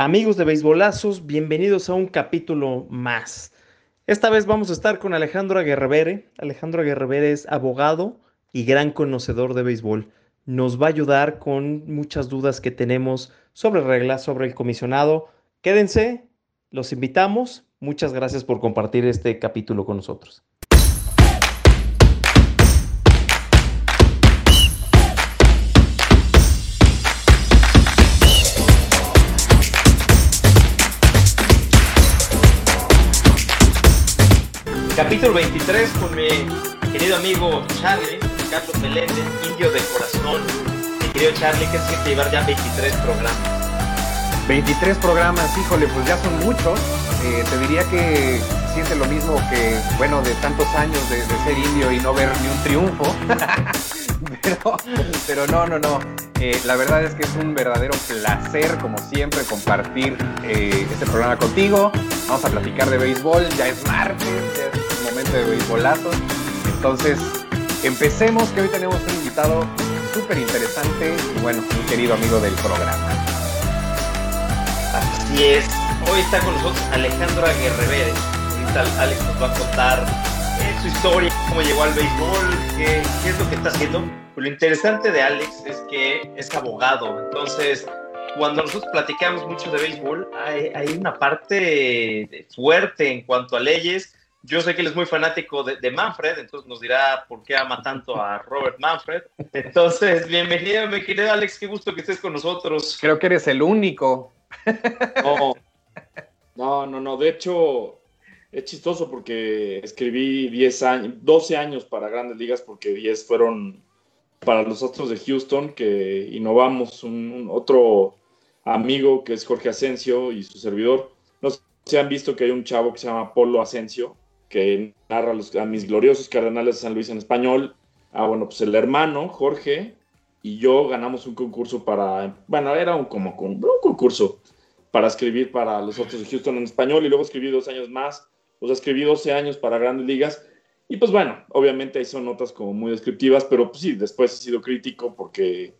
Amigos de Beisbolazos, bienvenidos a un capítulo más. Esta vez vamos a estar con Alejandro Aguerrevere. Alejandro Aguerrevere es abogado y gran conocedor de béisbol. Nos va a ayudar con muchas dudas que tenemos sobre reglas, sobre el comisionado. Quédense, los invitamos. Muchas gracias por compartir este capítulo con nosotros. Capítulo 23 con mi querido amigo Charlie, Carlos Meléndez, indio de corazón. Mi querido Charlie, que es que llevar ya 23 programas. 23 programas, híjole, pues ya son muchos. Eh, te diría que lo mismo que, bueno, de tantos años de, ser indio y no ver ni un triunfo. pero, pero, no, no, no. Eh, la verdad es que es un verdadero placer, como siempre, compartir eh, este programa contigo. Vamos a platicar de béisbol, ya es martes, ya es de béisbolazo. Entonces, empecemos, que hoy tenemos un invitado súper interesante y bueno, un querido amigo del programa. Así es. Hoy está con nosotros Alejandro Aguerrevere. Ahorita Alex nos va a contar eh, su historia, cómo llegó al béisbol, qué, qué es lo que está haciendo. Pues lo interesante de Alex es que es abogado, entonces cuando nosotros platicamos mucho de béisbol, hay, hay, una parte fuerte en cuanto a leyes yo sé que él es muy fanático de, Manfred, entonces nos dirá por qué ama tanto a Robert Manfred. Entonces, bienvenido, mi querido Alex, qué gusto que estés con nosotros. Creo que eres el único. No, no, no, de hecho, es chistoso porque escribí 10 años, 12 años para Grandes Ligas porque 10 fueron para los otros de Houston que innovamos un otro amigo que es Jorge Asensio y su servidor. No sé si han visto que hay un chavo que se llama Polo Asensio, que narra a mis gloriosos Cardenales de San Luis en español. Ah, bueno, pues el hermano, Jorge, y yo ganamos un concurso para, bueno, era un, como un, concurso para escribir para los otros de Houston en español y luego escribí dos años más, o sea, escribí 12 años para grandes ligas y pues bueno, obviamente ahí son notas como muy descriptivas, pero pues sí, después he sido crítico porque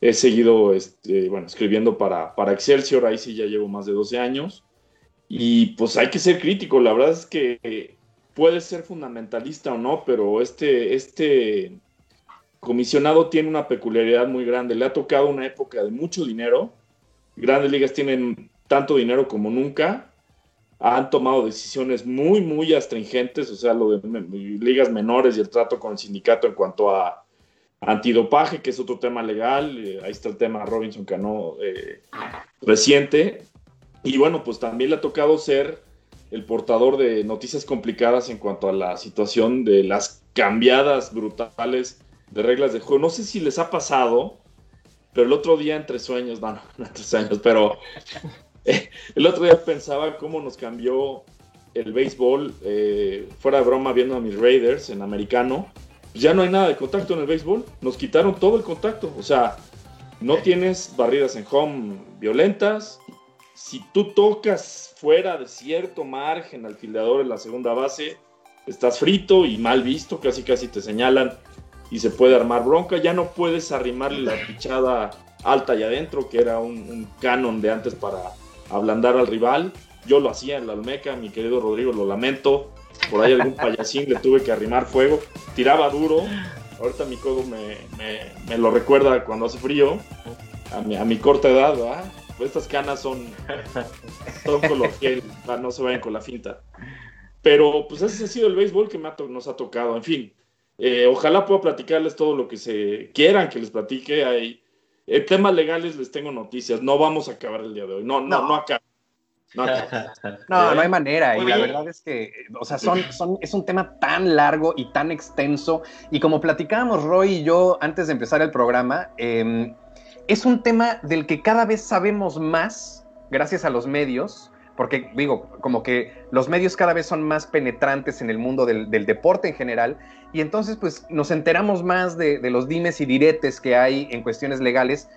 he seguido, este, bueno, escribiendo para, para Excelsior, ahí sí ya llevo más de 12 años y pues hay que ser crítico, la verdad es que puede ser fundamentalista o no, pero este, este comisionado tiene una peculiaridad muy grande. Le ha tocado una época de mucho dinero. Grandes ligas tienen tanto dinero como nunca. Han tomado decisiones muy, muy astringentes, o sea, lo de ligas menores y el trato con el sindicato en cuanto a antidopaje, que es otro tema legal. Eh, ahí está el tema Robinson Cano eh, reciente. Y bueno, pues también le ha tocado ser el portador de noticias complicadas en cuanto a la situación de las cambiadas brutales de reglas de juego. No sé si les ha pasado, pero el otro día entre sueños, no, no, entre sueños, pero el otro día pensaba cómo nos cambió el béisbol, eh, fuera de broma, viendo a mis Raiders en americano, pues ya no hay nada de contacto en el béisbol, nos quitaron todo el contacto, o sea, no tienes barridas en home violentas, si tú tocas fuera de cierto margen al fildeador en la segunda base, estás frito y mal visto, casi casi te señalan y se puede armar bronca. Ya no puedes arrimarle la pichada alta y adentro, que era un, canon de antes para ablandar al rival. Yo lo hacía en la Almeca, mi querido Rodrigo, lo lamento. Por ahí algún payasín le tuve que arrimar fuego. Tiraba duro. Ahorita mi codo me, lo recuerda cuando hace frío. A mi, a mi corta edad, ¿verdad? estas canas son, son color piel, no se vayan con la finta. Pero pues ese ha sido el béisbol que nos ha tocado. En fin, eh, ojalá pueda platicarles todo lo que se quieran que les platique. Hay eh, temas legales, les tengo noticias. No vamos a acabar el día de hoy. No, no, no, acaba. No, no, no, hay manera. Y la verdad es que, o sea, son, son, es un tema tan largo y tan extenso. Y como platicábamos Roy y yo antes de empezar el programa, eh, es un tema del que cada vez sabemos más gracias a los medios, porque digo, como que los medios cada vez son más penetrantes en el mundo del, deporte en general, y entonces pues nos enteramos más de, los dimes y diretes que hay en cuestiones legales,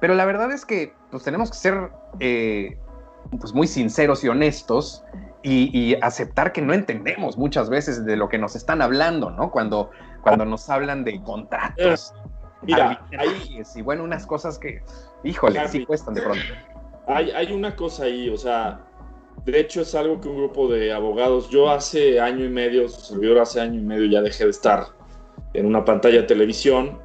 pero la verdad es que pues tenemos que ser eh, pues muy sinceros y honestos y, aceptar que no entendemos muchas veces de lo que nos están hablando, ¿no? Cuando, cuando nos hablan de contratos. Mira, ahí, y bueno, unas cosas que, híjole, sí cuestan de pronto. Hay, hay una cosa ahí, o sea, de hecho es algo que un grupo de abogados, yo hace año y medio, su servidor hace año y medio ya dejé de estar en una pantalla de televisión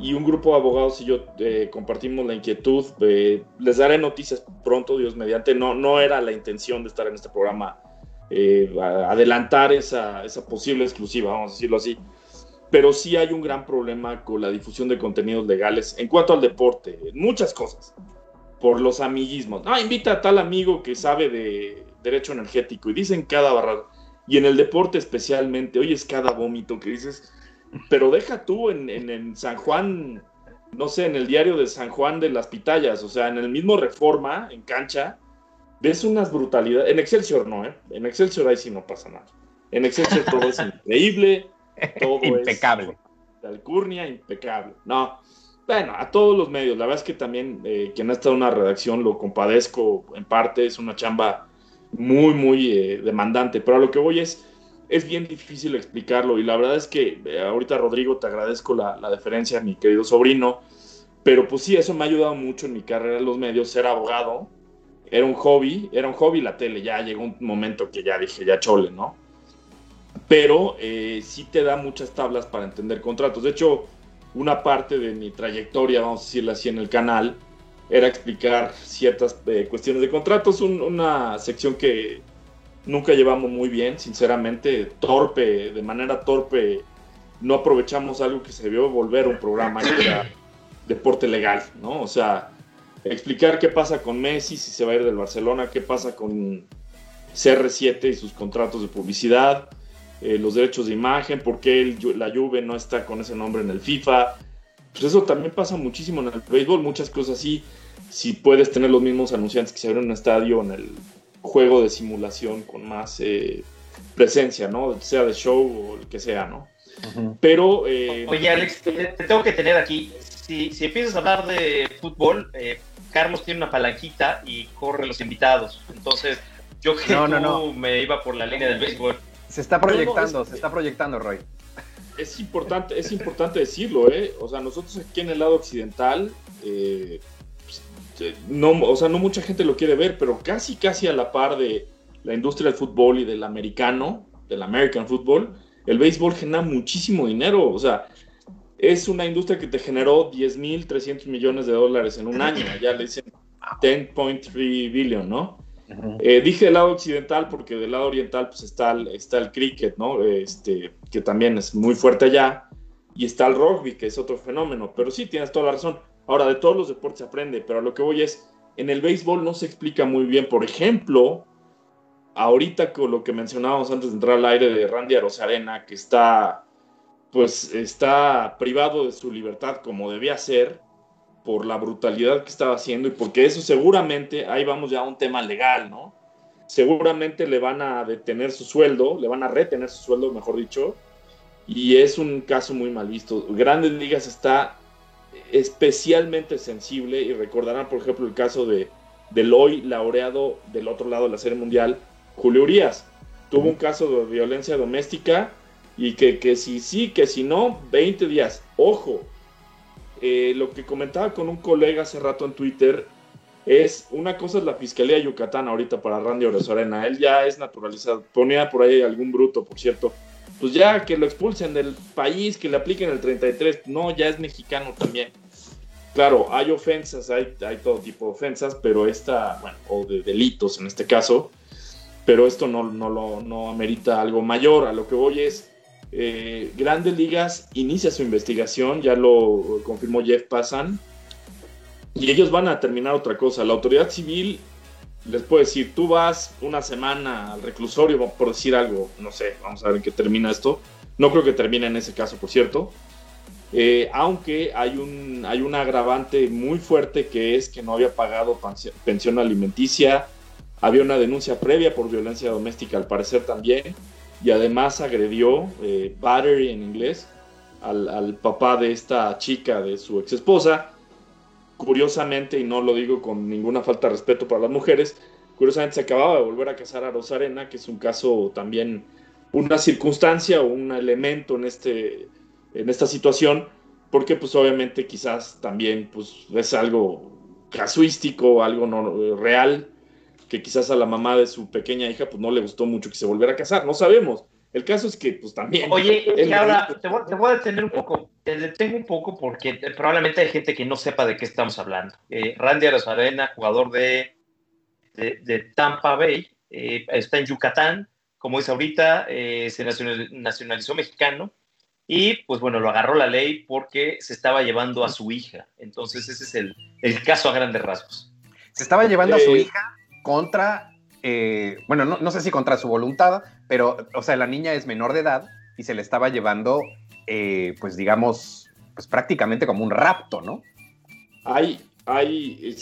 y un grupo de abogados y yo eh, compartimos la inquietud. les daré noticias pronto, Dios mediante. No, no era la intención de estar en este programa eh, adelantar esa, esa posible exclusiva, vamos a decirlo así. Pero sí hay un gran problema con la difusión de contenidos legales en cuanto al deporte, muchas cosas, por los amiguismos. Ah, invita a tal amigo que sabe de derecho energético y dicen cada barra. Y en el deporte especialmente, hoy es cada vómito que dices, pero deja tú en, en, San Juan, no sé, en el diario de San Juan de las Pitayas, o sea, en el mismo Reforma, en cancha, ves unas brutalidades. En Excelsior no, ¿eh? En Excelsior ahí sí no pasa nada. En Excelsior todo es increíble, todo impecable. es. Alcurnia, impecable. No. Bueno, a todos los medios. La verdad es que también eh, quien ha estado en una redacción lo compadezco en parte. Es una chamba muy, muy eh, demandante. Pero a lo que voy es es bien difícil explicarlo y la verdad es que eh, ahorita Rodrigo te agradezco la, la, deferencia, mi querido sobrino, pero pues sí, eso me ha ayudado mucho en mi carrera en los medios, ser abogado, era un hobby, era un hobby la tele, ya llegó un momento que ya dije, ya chole, ¿no? Pero sí te da muchas tablas para entender contratos. De hecho, una parte de mi trayectoria, vamos a decirlo así, en el canal, era explicar ciertas eh, cuestiones de contratos, una sección que nunca llevamos muy bien, sinceramente, torpe, de manera torpe, no aprovechamos algo que se vio volver un programa que era deporte legal, ¿no? O sea, explicar qué pasa con Messi si se va a ir del Barcelona, qué pasa con CR7 y sus contratos de publicidad, eh, los derechos de imagen, por qué la Juve no está con ese nombre en el FIFA. Pues eso también pasa muchísimo en el béisbol, muchas cosas así. Si puedes tener los mismos anunciantes que se ven en un estadio, en el juego de simulación con más eh, presencia, ¿no? Sea de show o el que sea, ¿no? Pero... Eh, Oye, Alex, te, tengo que tener aquí. Si, si empiezas a hablar de fútbol, eh, Carlos tiene una palanquita y corre los invitados. Entonces, yo que no, no, no. me iba por la línea del béisbol. Se está proyectando, se está proyectando, Roy. Es importante, es importante decirlo, ¿eh? O sea, nosotros aquí en el lado occidental, eh, este, no, o sea, no mucha gente lo quiere ver, pero casi, casi a la par de la industria del fútbol y del americano, del American Football, el béisbol genera muchísimo dinero. O sea, es una industria que te generó 10.300 millones de dólares en un año. Ya le dicen 10.3 billion, ¿no? Eh, dije del lado occidental porque del lado oriental pues está el, está cricket. Este, que también es muy fuerte allá. Y está el rugby, que es otro fenómeno. Pero sí, tienes toda la razón. Ahora, de todos los deportes se aprende, pero lo que voy es, en el béisbol no se explica muy bien. Por ejemplo, ahorita con lo que mencionábamos antes de entrar al aire de Randy Arozarena, que está, pues, está privado de su libertad como debía ser por la brutalidad que estaba haciendo y porque eso seguramente, ahí vamos ya a un tema legal, ¿no? Seguramente le van a detener su sueldo, le van a retener su sueldo, mejor dicho, y es un caso muy mal visto. Grandes Ligas está especialmente sensible y recordarán, por ejemplo, el caso de del hoy laureado del otro lado de la Serie Mundial, Julio Urias. Tuvo un caso de violencia doméstica y que, que si sí, que si no, 20 días. Ojo, eh, lo que comentaba con un colega hace rato en Twitter es, una cosa es la Fiscalía de Yucatán ahorita para Randy Orezorena, él ya es naturalizado, ponía por ahí algún bruto, por cierto, pues ya que lo expulsen del país, que le apliquen el 33, no, ya es mexicano también. Claro, hay ofensas, hay, hay todo tipo de ofensas, pero esta, bueno, o de delitos en este caso, pero esto no, no, lo, no amerita algo mayor. A lo que voy es, eh, Grandes Ligas inicia su investigación, ya lo confirmó Jeff Passan, y ellos van a terminar otra cosa. La autoridad civil les puedo decir, tú vas una semana al reclusorio, por decir algo, no sé, vamos a ver en qué termina esto. No creo que termine en ese caso, por cierto. Eh, aunque hay un, hay un agravante muy fuerte que es que no había pagado pensión alimenticia, había una denuncia previa por violencia doméstica al parecer también, y además agredió, eh, battery en inglés, al, papá de esta chica, de su ex esposa, curiosamente, y no lo digo con ninguna falta de respeto para las mujeres, curiosamente se acababa de volver a casar a Rosarena, que es un caso también, una circunstancia o un elemento en, este, en esta situación, porque pues obviamente quizás también pues es algo casuístico, algo no, real, que quizás a la mamá de su pequeña hija pues no le gustó mucho que se volviera a casar, no sabemos. El caso es que pues también... Oye, y ahora te voy, a detener un poco, te detengo un poco porque probablemente hay gente que no sepa de qué estamos hablando. Eh, Randy Arozarena, jugador de, de, Tampa Bay, eh, está en Yucatán, como dice ahorita, eh, se nacionalizó mexicano y pues bueno, lo agarró la ley porque se estaba llevando a su hija. Entonces ese es el, el caso a grandes rasgos. Se estaba llevando a su hija contra, eh, bueno, no, sé si contra su voluntad, pero, o sea, la niña es menor de edad y se le estaba llevando, eh, pues digamos, pues prácticamente como un rapto, ¿no? Hay, hay,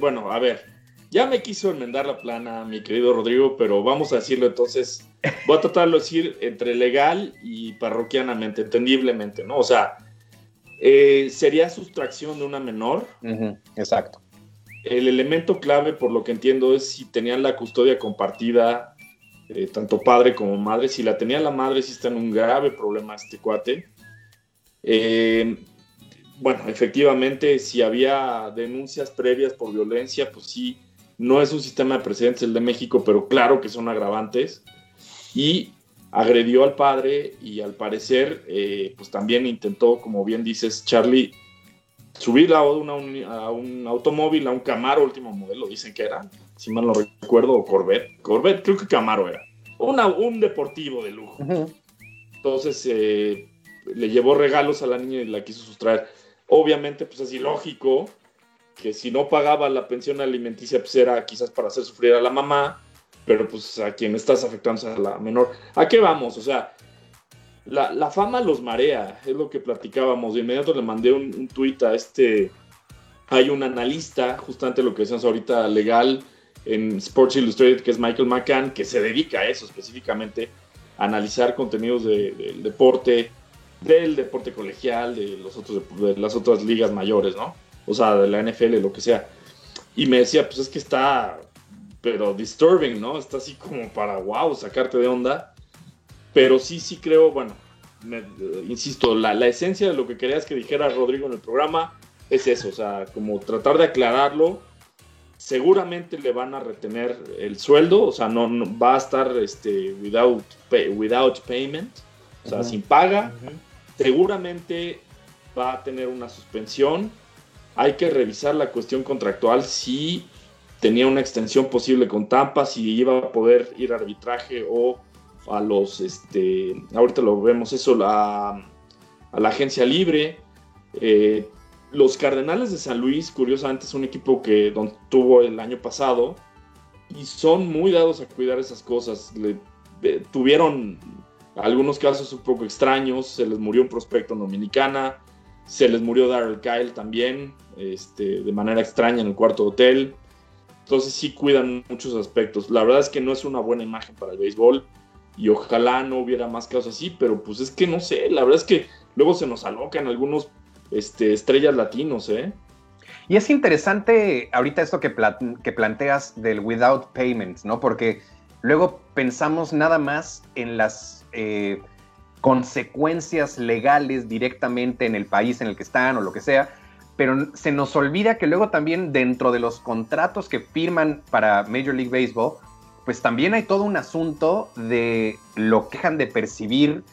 bueno, a ver, ya me quiso enmendar la plana, mi querido Rodrigo, pero vamos a decirlo entonces, voy a tratarlo de decir entre legal y parroquianamente, entendiblemente, ¿no? O sea, eh, sería sustracción de una menor. exacto el elemento clave, por lo que entiendo, es si tenían la custodia compartida, eh, tanto padre como madre. Si la tenía la madre, sí está en un grave problema este cuate. Eh, bueno, efectivamente, si había denuncias previas por violencia, pues sí, no es un sistema de precedentes el de México, pero claro que son agravantes. Y agredió al padre y al parecer, eh, pues también intentó, como bien dices, Charlie, subir a, a un automóvil, a un Camaro último modelo, dicen que era, si mal no recuerdo, o Corvette. Corvette, creo que Camaro era. Una, un deportivo de lujo. Entonces eh, le llevó regalos a la niña y la quiso sustraer. Obviamente, pues es ilógico que si no pagaba la pensión alimenticia, pues era quizás para hacer sufrir a la mamá, pero pues a quien estás afectando es a la menor. ¿A qué vamos? O sea, la, fama los marea, es lo que platicábamos. De inmediato le mandé un, un tuit a este. Hay un analista, justamente lo que decíamos ahorita, legal en Sports Illustrated, que es Michael McCann, que se dedica a eso específicamente, a analizar contenidos del deporte, del deporte colegial, de, los otros, de las otras ligas mayores, ¿no? O sea, de la NFL, lo que sea. Y me decía, pues es que está, pero disturbing, ¿no? Está así como para, wow, sacarte de onda pero sí, sí creo, bueno, insisto, la, esencia de lo que querías que dijera Rodrigo en el programa es eso, o sea, como tratar de aclararlo. Seguramente le van a retener el sueldo, o sea, no, va a estar este, without, without payment, o sea, sin paga. Seguramente va a tener una suspensión. Hay que revisar la cuestión contractual si tenía una extensión posible con Tampa, si iba a poder ir a arbitraje o a los, este, ahorita lo vemos eso, a la agencia libre. Eh, los Cardenales de San Luis, curiosamente, es un equipo que tuvo el año pasado y son muy dados a cuidar esas cosas. tuvieron algunos casos un poco extraños, se les murió un prospecto en Dominicana, se les murió Darrell Kyle también, este, de manera extraña en el cuarto hotel. Entonces sí cuidan muchos aspectos. La verdad es que no es una buena imagen para el béisbol y ojalá no hubiera más casos así, pero pues es que no sé, la verdad es que luego se nos alocan algunos este, estrellas latinos, ¿eh? Y es interesante ahorita esto que, que planteas del without payments, ¿no? Porque luego pensamos nada más en las eh, consecuencias legales directamente en el país en el que están o lo que sea, pero se nos olvida que luego también dentro de los contratos que firman para Major League Baseball, pues también hay todo un asunto de lo que dejan de percibir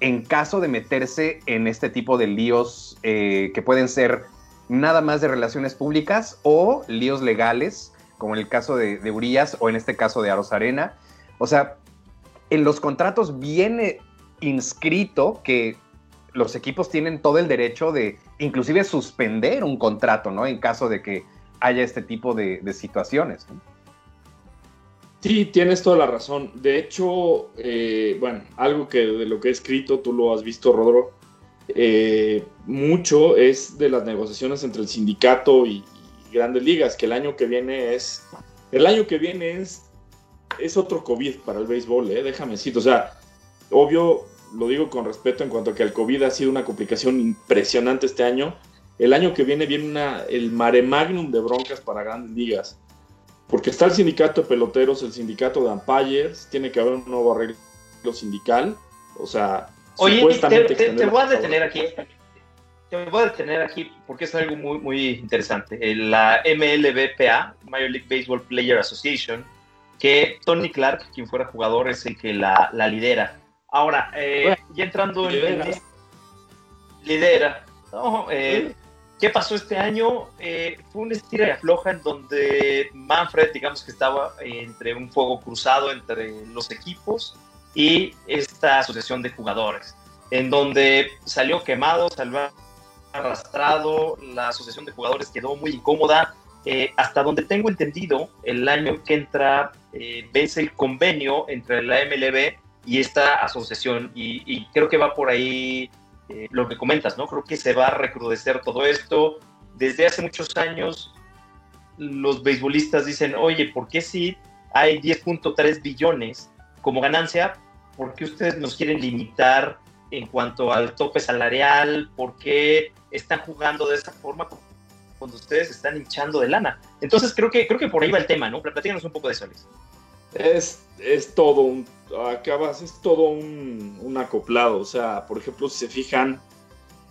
en caso de meterse en este tipo de líos eh, que pueden ser nada más de relaciones públicas o líos legales, como en el caso de, de Urias o en este caso de Aros Arena. O sea, en los contratos viene inscrito que los equipos tienen todo el derecho de inclusive suspender un contrato, ¿no? En caso de que haya este tipo de, situaciones. Sí, tienes toda la razón. De hecho, eh, bueno, algo que de lo que he escrito, tú lo has visto, Rodro, eh, mucho es de las negociaciones entre el sindicato y, grandes ligas, que el año que viene es, el año que viene es, es otro COVID para el béisbol, ¿eh? déjame decir, o sea, obvio, lo digo con respeto en cuanto a que el COVID ha sido una complicación impresionante este año. El año que viene viene una, el mare magnum de broncas para grandes ligas porque está el sindicato de peloteros, el sindicato de umpires, tiene que haber un nuevo arreglo sindical. O sea, Oye, te, voy a detener aquí. me voy a detener aquí porque es algo muy, muy interesante. La MLBPA, Major League Baseball Player Association, que Tony Clark, quien fuera jugador, es el que la, lidera. Ahora, eh, ya entrando en, lidera. Eh, ¿Qué pasó este año? Eh, fue un estira y afloja en donde Manfred, digamos que estaba entre un fuego cruzado entre los equipos y esta asociación de jugadores, en donde salió quemado, salió arrastrado, la asociación de jugadores quedó muy incómoda. Eh, hasta donde tengo entendido, el año que entra eh, vence el convenio entre la MLB y esta asociación, y, creo que va por ahí eh, lo que comentas, ¿no? Creo que se va a recrudecer todo esto. Desde hace muchos años, los beisbolistas dicen, oye, ¿por qué si hay 10.3 billones como ganancia? ¿Por qué ustedes nos quieren limitar en cuanto al tope salarial? ¿Por qué están jugando de esa forma cuando ustedes están hinchando de lana? Entonces creo que, creo que por ahí va el tema, ¿no? Platícanos un poco de eso. Es, es todo un, es todo un, un, acoplado. O sea, por ejemplo, si se fijan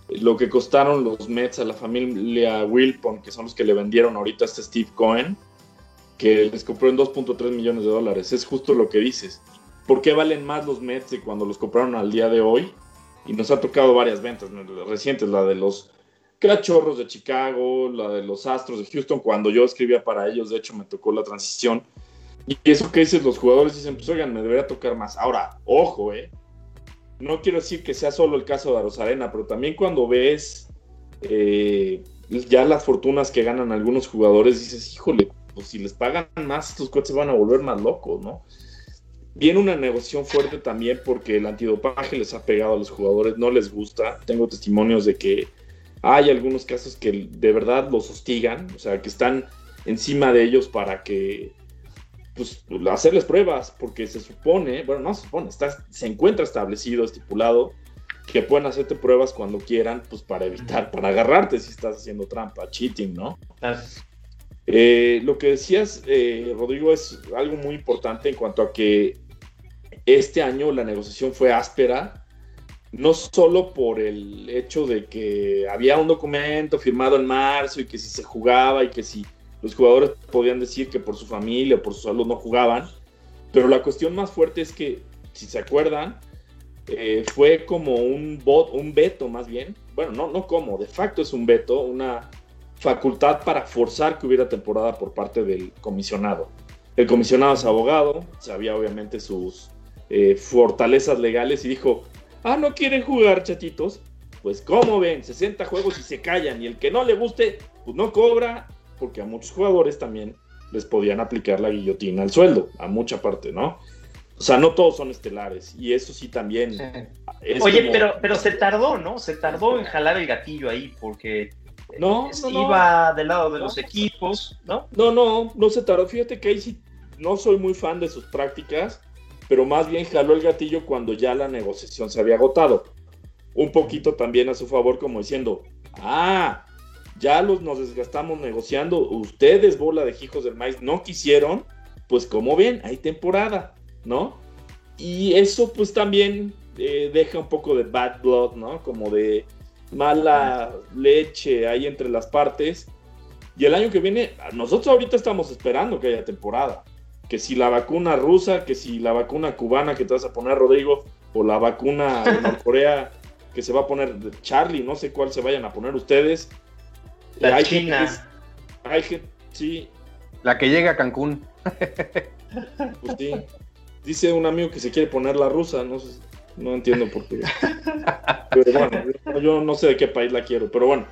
lo que costaron los Mets a la familia Wilpon, que son los que le vendieron ahorita a este Steve Cohen, que les compró en 2.3 millones de dólares. Es justo lo que dices. ¿Por qué valen más los Mets de cuando los compraron al día de hoy? Y nos ha tocado varias ventas recientes, la de los Cachorros de Chicago, la de los Astros de Houston, cuando yo escribía para ellos, de hecho me tocó la transición. Y eso que dices, los jugadores dicen, pues oigan, me debería tocar más. Ahora, ojo, ¿eh? No quiero decir que sea solo el caso de Arosarena, pero también cuando ves eh, ya las fortunas que ganan algunos jugadores, dices, híjole, pues si les pagan más, estos coches van a volver más locos, ¿no? Viene una negociación fuerte también porque el antidopaje les ha pegado a los jugadores, no les gusta. Tengo testimonios de que hay algunos casos que de verdad los hostigan, o sea, que están encima de ellos para que, pues, hacerles pruebas, porque se supone, bueno, no se supone, está, se encuentra establecido, estipulado, que pueden hacerte pruebas cuando quieran, pues, para evitar, para agarrarte si estás haciendo trampa, cheating, ¿no? Eh, lo que decías, eh, Rodrigo, es algo muy importante en cuanto a que este año la negociación fue áspera, no solo por el hecho de que había un documento firmado en marzo y que si se jugaba y que si los jugadores podían decir que por su familia o por su salud no jugaban, pero la cuestión más fuerte es que, si se acuerdan, eh, fue como un, bot, un veto más bien, bueno, no, no como, de facto es un veto, una facultad para forzar que hubiera temporada por parte del comisionado. El comisionado es abogado, sabía obviamente sus eh, fortalezas legales y dijo, ah, no quieren jugar, chatitos. Pues como ven, 60 juegos y se callan y el que no le guste, pues no cobra, porque a muchos jugadores también les podían aplicar la guillotina al sueldo, a mucha parte, ¿no? O sea, no todos son estelares y eso sí también. Oye, pero, pero se tardó, ¿no? Se tardó en jalar el gatillo ahí porque no, iba del lado de los equipos, ¿no? No, no, no se tardó. Fíjate que ahí sí no soy muy fan de sus prácticas pero más bien jaló el gatillo cuando ya la negociación se había agotado. Un poquito también a su favor, como diciendo, ah, ya los nos desgastamos negociando, ustedes, bola de hijos del maíz, no quisieron, pues como ven, hay temporada, ¿no? Y eso pues también eh, deja un poco de bad blood, ¿no? Como de mala leche ahí entre las partes. Y el año que viene, nosotros ahorita estamos esperando que haya temporada que si la vacuna rusa, que si la vacuna cubana que te vas a poner, Rodrigo, o la vacuna de Corea que se va a poner Charlie, no sé cuál se vayan a poner ustedes. La hay China. hay gente, sí. La que llega a Cancún. Pues sí. Dice un amigo que se quiere poner la rusa, no sé, no entiendo por qué. Pero bueno, yo no sé de qué país la quiero, pero bueno.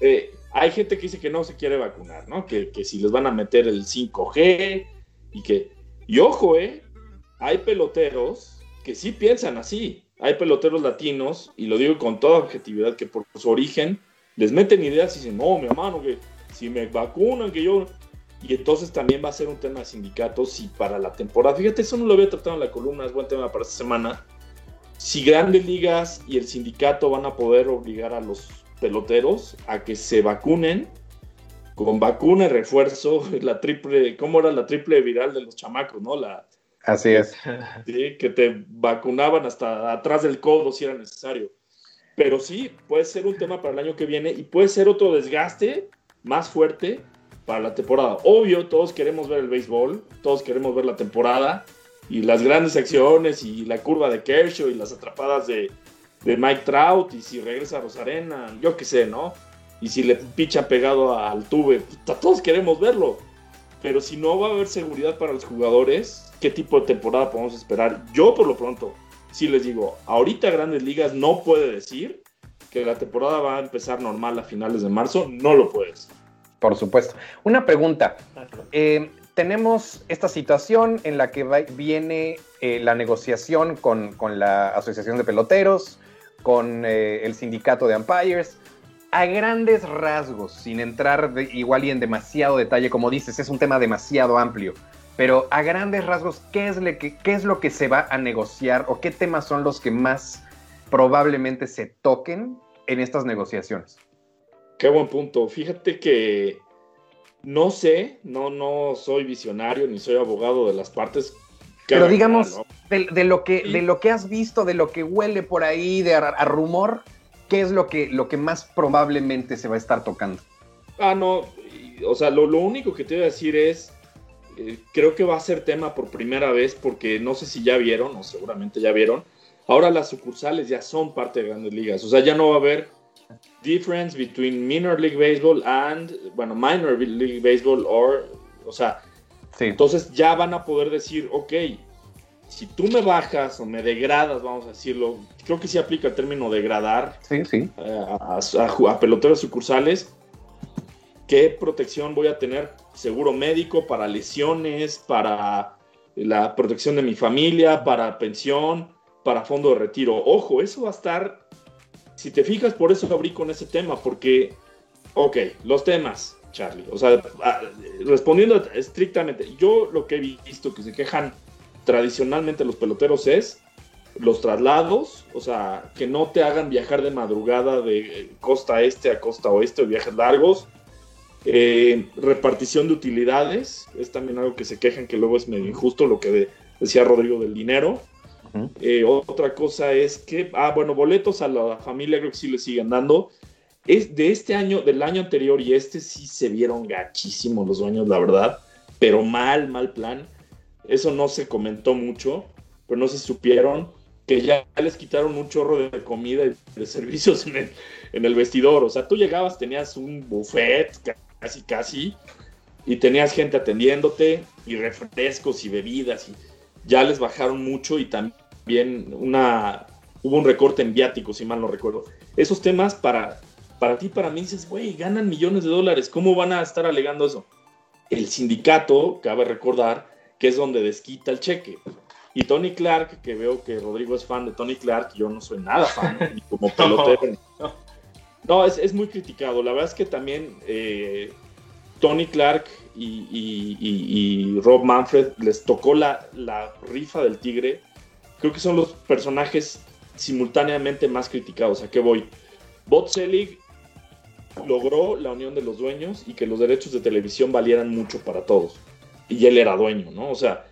Eh, hay gente que dice que no se quiere vacunar, ¿no? Que, que si les van a meter el 5G, y que, y ojo, ¿eh? Hay peloteros que sí piensan así. Hay peloteros latinos, y lo digo con toda objetividad, que por su origen les meten ideas y dicen, no, mi hermano, que si me vacunan, que yo... Y entonces también va a ser un tema de sindicatos y para la temporada. Fíjate, eso no lo había tratado en la columna, es buen tema para esta semana. Si grandes ligas y el sindicato van a poder obligar a los peloteros a que se vacunen con vacuna y refuerzo, la triple, ¿cómo era la triple viral de los chamacos, no? La, Así es. Sí, que te vacunaban hasta atrás del codo si era necesario. Pero sí, puede ser un tema para el año que viene y puede ser otro desgaste más fuerte para la temporada. Obvio, todos queremos ver el béisbol, todos queremos ver la temporada y las grandes acciones y la curva de Kershaw y las atrapadas de, de Mike Trout y si regresa a Rosarena, yo qué sé, ¿no? Y si le picha pegado al tube, todos queremos verlo. Pero si no va a haber seguridad para los jugadores, ¿qué tipo de temporada podemos esperar? Yo por lo pronto, sí les digo, ahorita Grandes Ligas no puede decir que la temporada va a empezar normal a finales de marzo, no lo puedes. Por supuesto. Una pregunta. Eh, tenemos esta situación en la que viene eh, la negociación con, la Asociación de Peloteros, con eh, el sindicato de umpires. A grandes rasgos, sin entrar igual y en demasiado detalle, como dices, es un tema demasiado amplio, pero a grandes rasgos, ¿qué es, que, ¿qué es lo que se va a negociar o qué temas son los que más probablemente se toquen en estas negociaciones? Qué buen punto. Fíjate que no sé, no, no soy visionario ni soy abogado de las partes. Pero digamos, de, lo que, de lo que has visto, de lo que huele por ahí, de a, rumor, ¿qué es lo que, lo que más probablemente se va a estar tocando? Ah, no, o sea, lo, único que te voy a decir es, eh, creo que va a ser tema por primera vez porque no sé si ya vieron, o seguramente ya vieron, ahora las sucursales ya son parte de grandes ligas, o sea, ya no va a haber difference between minor league baseball and, bueno, minor league baseball or, o sea, entonces ya van a poder decir, ok, si tú me bajas o me degradas, vamos a decirlo, creo que sí aplica el término degradar sí, sí. Eh, a, a, peloteros sucursales, ¿qué protección voy a tener? Seguro médico para lesiones, para la protección de mi familia, para pensión, para fondo de retiro. Ojo, eso va a estar si te fijas, por eso abrí con ese tema, porque, ok, los temas, Charlie, o sea, ah, respondiendo estrictamente, yo lo que he visto que se quejan tradicionalmente los peloteros es los traslados, o sea, que no te hagan viajar de madrugada de costa este a costa oeste o viajes largos. Eh, repartición de utilidades, es también algo que se quejan que luego es medio injusto lo que decía Rodrigo del dinero. Eh, otra cosa es que, ah, bueno, boletos a la familia creo que sí le siguen dando. Es de este año, del año anterior y este sí se vieron gachísimos los dueños, la verdad, pero mal, mal plan. Eso no se comentó mucho, pero no se supieron que ya les quitaron un chorro de comida y de servicios en el, en el vestidor. O sea, tú llegabas, tenías un buffet casi, casi, y tenías gente atendiéndote, y refrescos y bebidas, y ya les bajaron mucho y también una, hubo un recorte en viáticos, si mal no recuerdo. Esos temas para, para ti, para mí, dices, güey, ganan millones de dólares, ¿cómo van a estar alegando eso? El sindicato, cabe recordar, que es donde desquita el cheque. Y Tony Clark, que veo que Rodrigo es fan de Tony Clark, yo no soy nada fan, ni como pelotero. No, es, es, muy criticado. La verdad es que también eh, Tony Clark y, Rob Manfred les tocó la, rifa del tigre. Creo que son los personajes simultáneamente más criticados. ¿A qué voy? Bob Selig logró la unión de los dueños y que los derechos de televisión valieran mucho para todos. Y él era dueño, ¿no? O sea,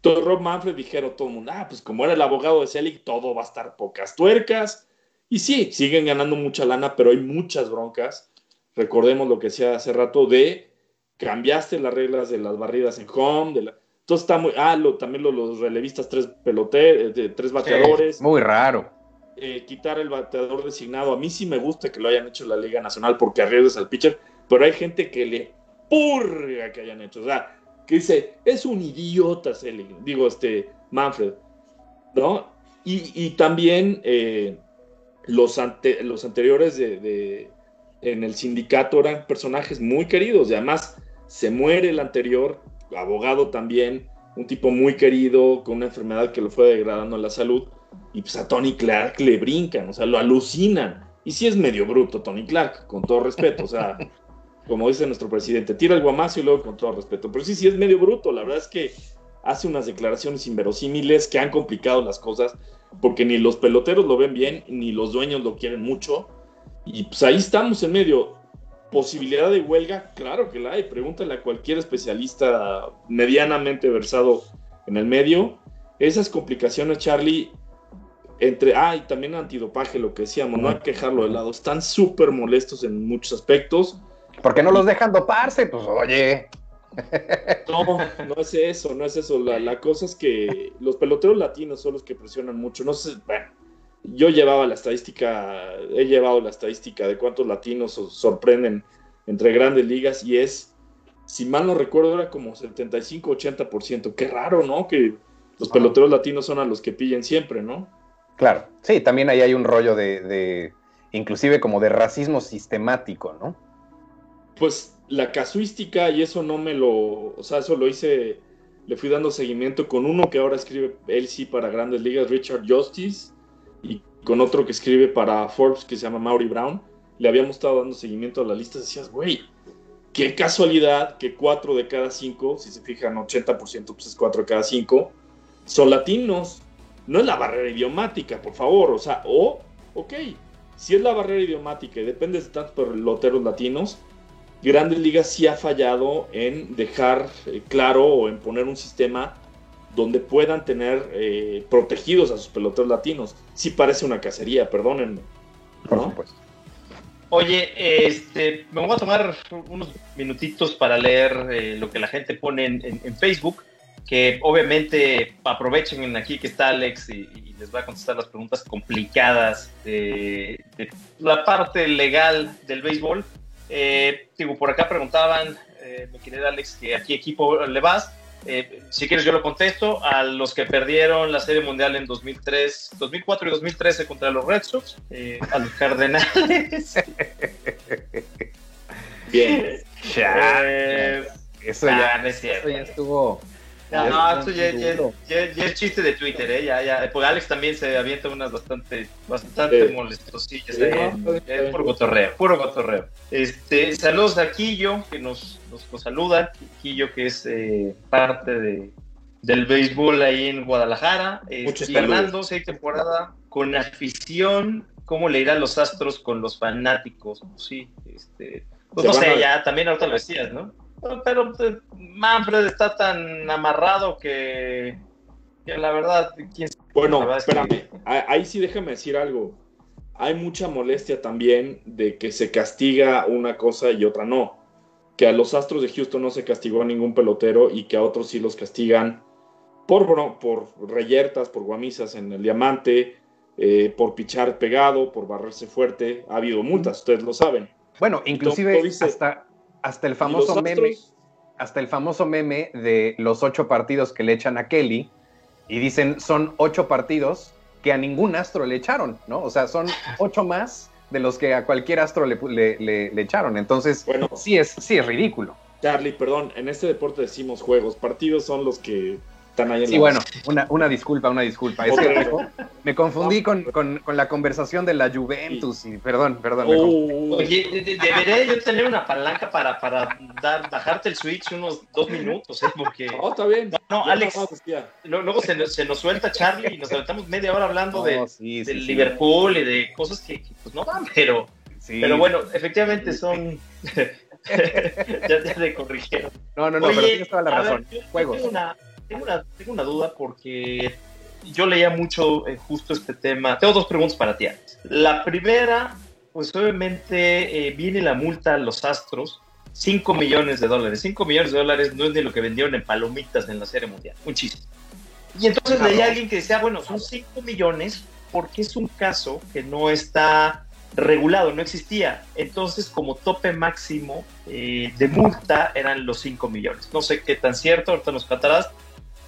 todo Rob Manfred dijeron todo el mundo, ah, pues como era el abogado de Selig, todo va a estar pocas tuercas. Y sí, siguen ganando mucha lana, pero hay muchas broncas. Recordemos lo que decía hace rato de cambiaste las reglas de las barridas en home, de la, entonces está muy, ah, también los relevistas tres peloteros, de, tres bateadores. muy raro. Eh, quitar el bateador designado, a mí sí me gusta que lo hayan hecho en la Liga Nacional porque arriesgas al pitcher, pero hay gente que le purga que hayan hecho, o sea, que dice, es un idiota, Selig, digo, este, Manfred, ¿no? Y, también eh, los, los anteriores de, en el sindicato eran personajes muy queridos y además se muere el anterior, abogado también, un tipo muy querido, con una enfermedad que lo fue degradando la salud, y pues a Tony Clark le brincan, o sea, lo alucinan. Y sí es medio bruto Tony Clark, con todo respeto, o sea, como dice nuestro presidente, tira el guamazo y luego con todo respeto. Pero sí, sí es medio bruto, la verdad es que hace unas declaraciones inverosímiles que han complicado las cosas, porque ni los peloteros lo ven bien, ni los dueños lo quieren mucho. Y pues ahí estamos en medio posibilidad de huelga, claro que la hay. Pregúntale a cualquier especialista medianamente versado en el medio. Esas complicaciones, Charlie, entre, ah, y también antidopaje, lo que decíamos, no hay que dejarlo de lado, están súper molestos en muchos aspectos. ¿Por qué no los dejan doparse? Pues oye. No, no es eso, no es eso. La, la, cosa es que los peloteros latinos son los que presionan mucho. No sé, bueno, yo llevaba la estadística, he llevado la estadística de cuántos latinos sorprenden entre grandes ligas y es, si mal no recuerdo, era como 75-80%. Qué raro, ¿no? Que los peloteros latinos son a los que pillen siempre, ¿no? Claro, sí, también ahí hay un rollo de, de inclusive como de racismo sistemático, ¿no? Pues la casuística y eso no me lo, o sea, eso lo hice, le fui dando seguimiento con uno que ahora escribe él para grandes ligas, Richard Justice, y con otro que escribe para Forbes que se llama Maury Brown. Le habíamos estado dando seguimiento a la lista, decías, güey, qué casualidad que cuatro de cada cinco, si se fijan, 80% pues es cuatro de cada cinco, son latinos. No es la barrera idiomática, por favor, o sea, o, ok, si es la barrera idiomática y depende de tantos peloteros latinos, Grandes Ligas sí ha fallado en dejar eh, claro o en poner un sistema donde puedan tener eh, protegidos a sus peloteros latinos. Sí parece una cacería, perdónenme. Por supuesto. Oye, este, me voy a tomar unos minutitos para leer eh, lo que la gente pone en, Facebook, que obviamente aprovechen aquí que está Alex y, les va a contestar las preguntas complicadas de, de la parte legal del béisbol. Eh, digo, por acá preguntaban, eh, mi querido Alex, que a qué equipo le vas. Eh, si quieres yo lo contesto, a los que perdieron la Serie Mundial en 2003, 2004 y 2013 contra los Red Sox, eh, a los Cardenales. Bien. eso ya, no es cierto. Eso ya estuvo no, no, esto ya, ya, es chiste de Twitter, ¿eh? Ya, ya. Porque Alex también se avienta unas bastante, bastante molestosillas. ¿eh? puro cotorreo, puro cotorreo. Este, saludos a Quillo, que nos, nos, saluda. Quillo, que es eh, parte de, del béisbol ahí en Guadalajara. Este, Fernando, seis temporada con afición. ¿Cómo le irán los astros con los fanáticos? Sí, este. Pues no sé, ya también ahorita lo decías, ¿no? Pero pues, Manfred está tan amarrado que, la verdad, ¿quién Bueno, espérame, ahí sí déjame decir algo. Hay mucha molestia también de que se castiga una cosa y otra no. Que a los Astros de Houston no se castigó a ningún pelotero y que a otros sí los castigan por, por reyertas, por guamisas en el diamante, eh, por pichar pegado, por barrerse fuerte. Ha habido multas, ustedes lo saben. Bueno, inclusive hasta, hasta el famoso meme, hasta el famoso meme de los ocho partidos que le echan a Kelly y dicen son ocho partidos que a ningún astro le echaron, ¿no? O sea, son ocho más de los que a cualquier astro le, le, echaron. Entonces, bueno, sí es, sí es ridículo. Charlie, perdón, en este deporte decimos juegos, partidos son los que sí, bueno, una, una, disculpa, una disculpa. Es que me, confundí con, con, con, la conversación de la Juventus y perdón, perdón. Oh. Oye, debería yo tener una palanca para, para dar, bajarte el switch unos dos minutos, ¿eh? Porque... Oh, está bien. No, Alex, luego se nos, se nos, suelta Charlie y nos aventamos media hora hablando de, del Liverpool y de cosas que, pues no van, pero... Pero bueno, efectivamente son... ya, ya te corrigieron. No, no, no, pero tienes toda la razón. Juegos. Una, tengo una, tengo una duda porque yo leía mucho eh, justo este tema. Tengo dos preguntas para ti. La primera, pues obviamente eh, viene la multa a los Astros, 5 millones de dólares. 5 millones de dólares no es de lo que vendieron en palomitas en la Serie Mundial, un chiste. Y entonces leía a alguien que decía, bueno, son 5 millones porque es un caso que no está regulado, no existía. Entonces, como tope máximo eh, de multa eran los 5 millones. No sé qué tan cierto, ahorita nos contarás,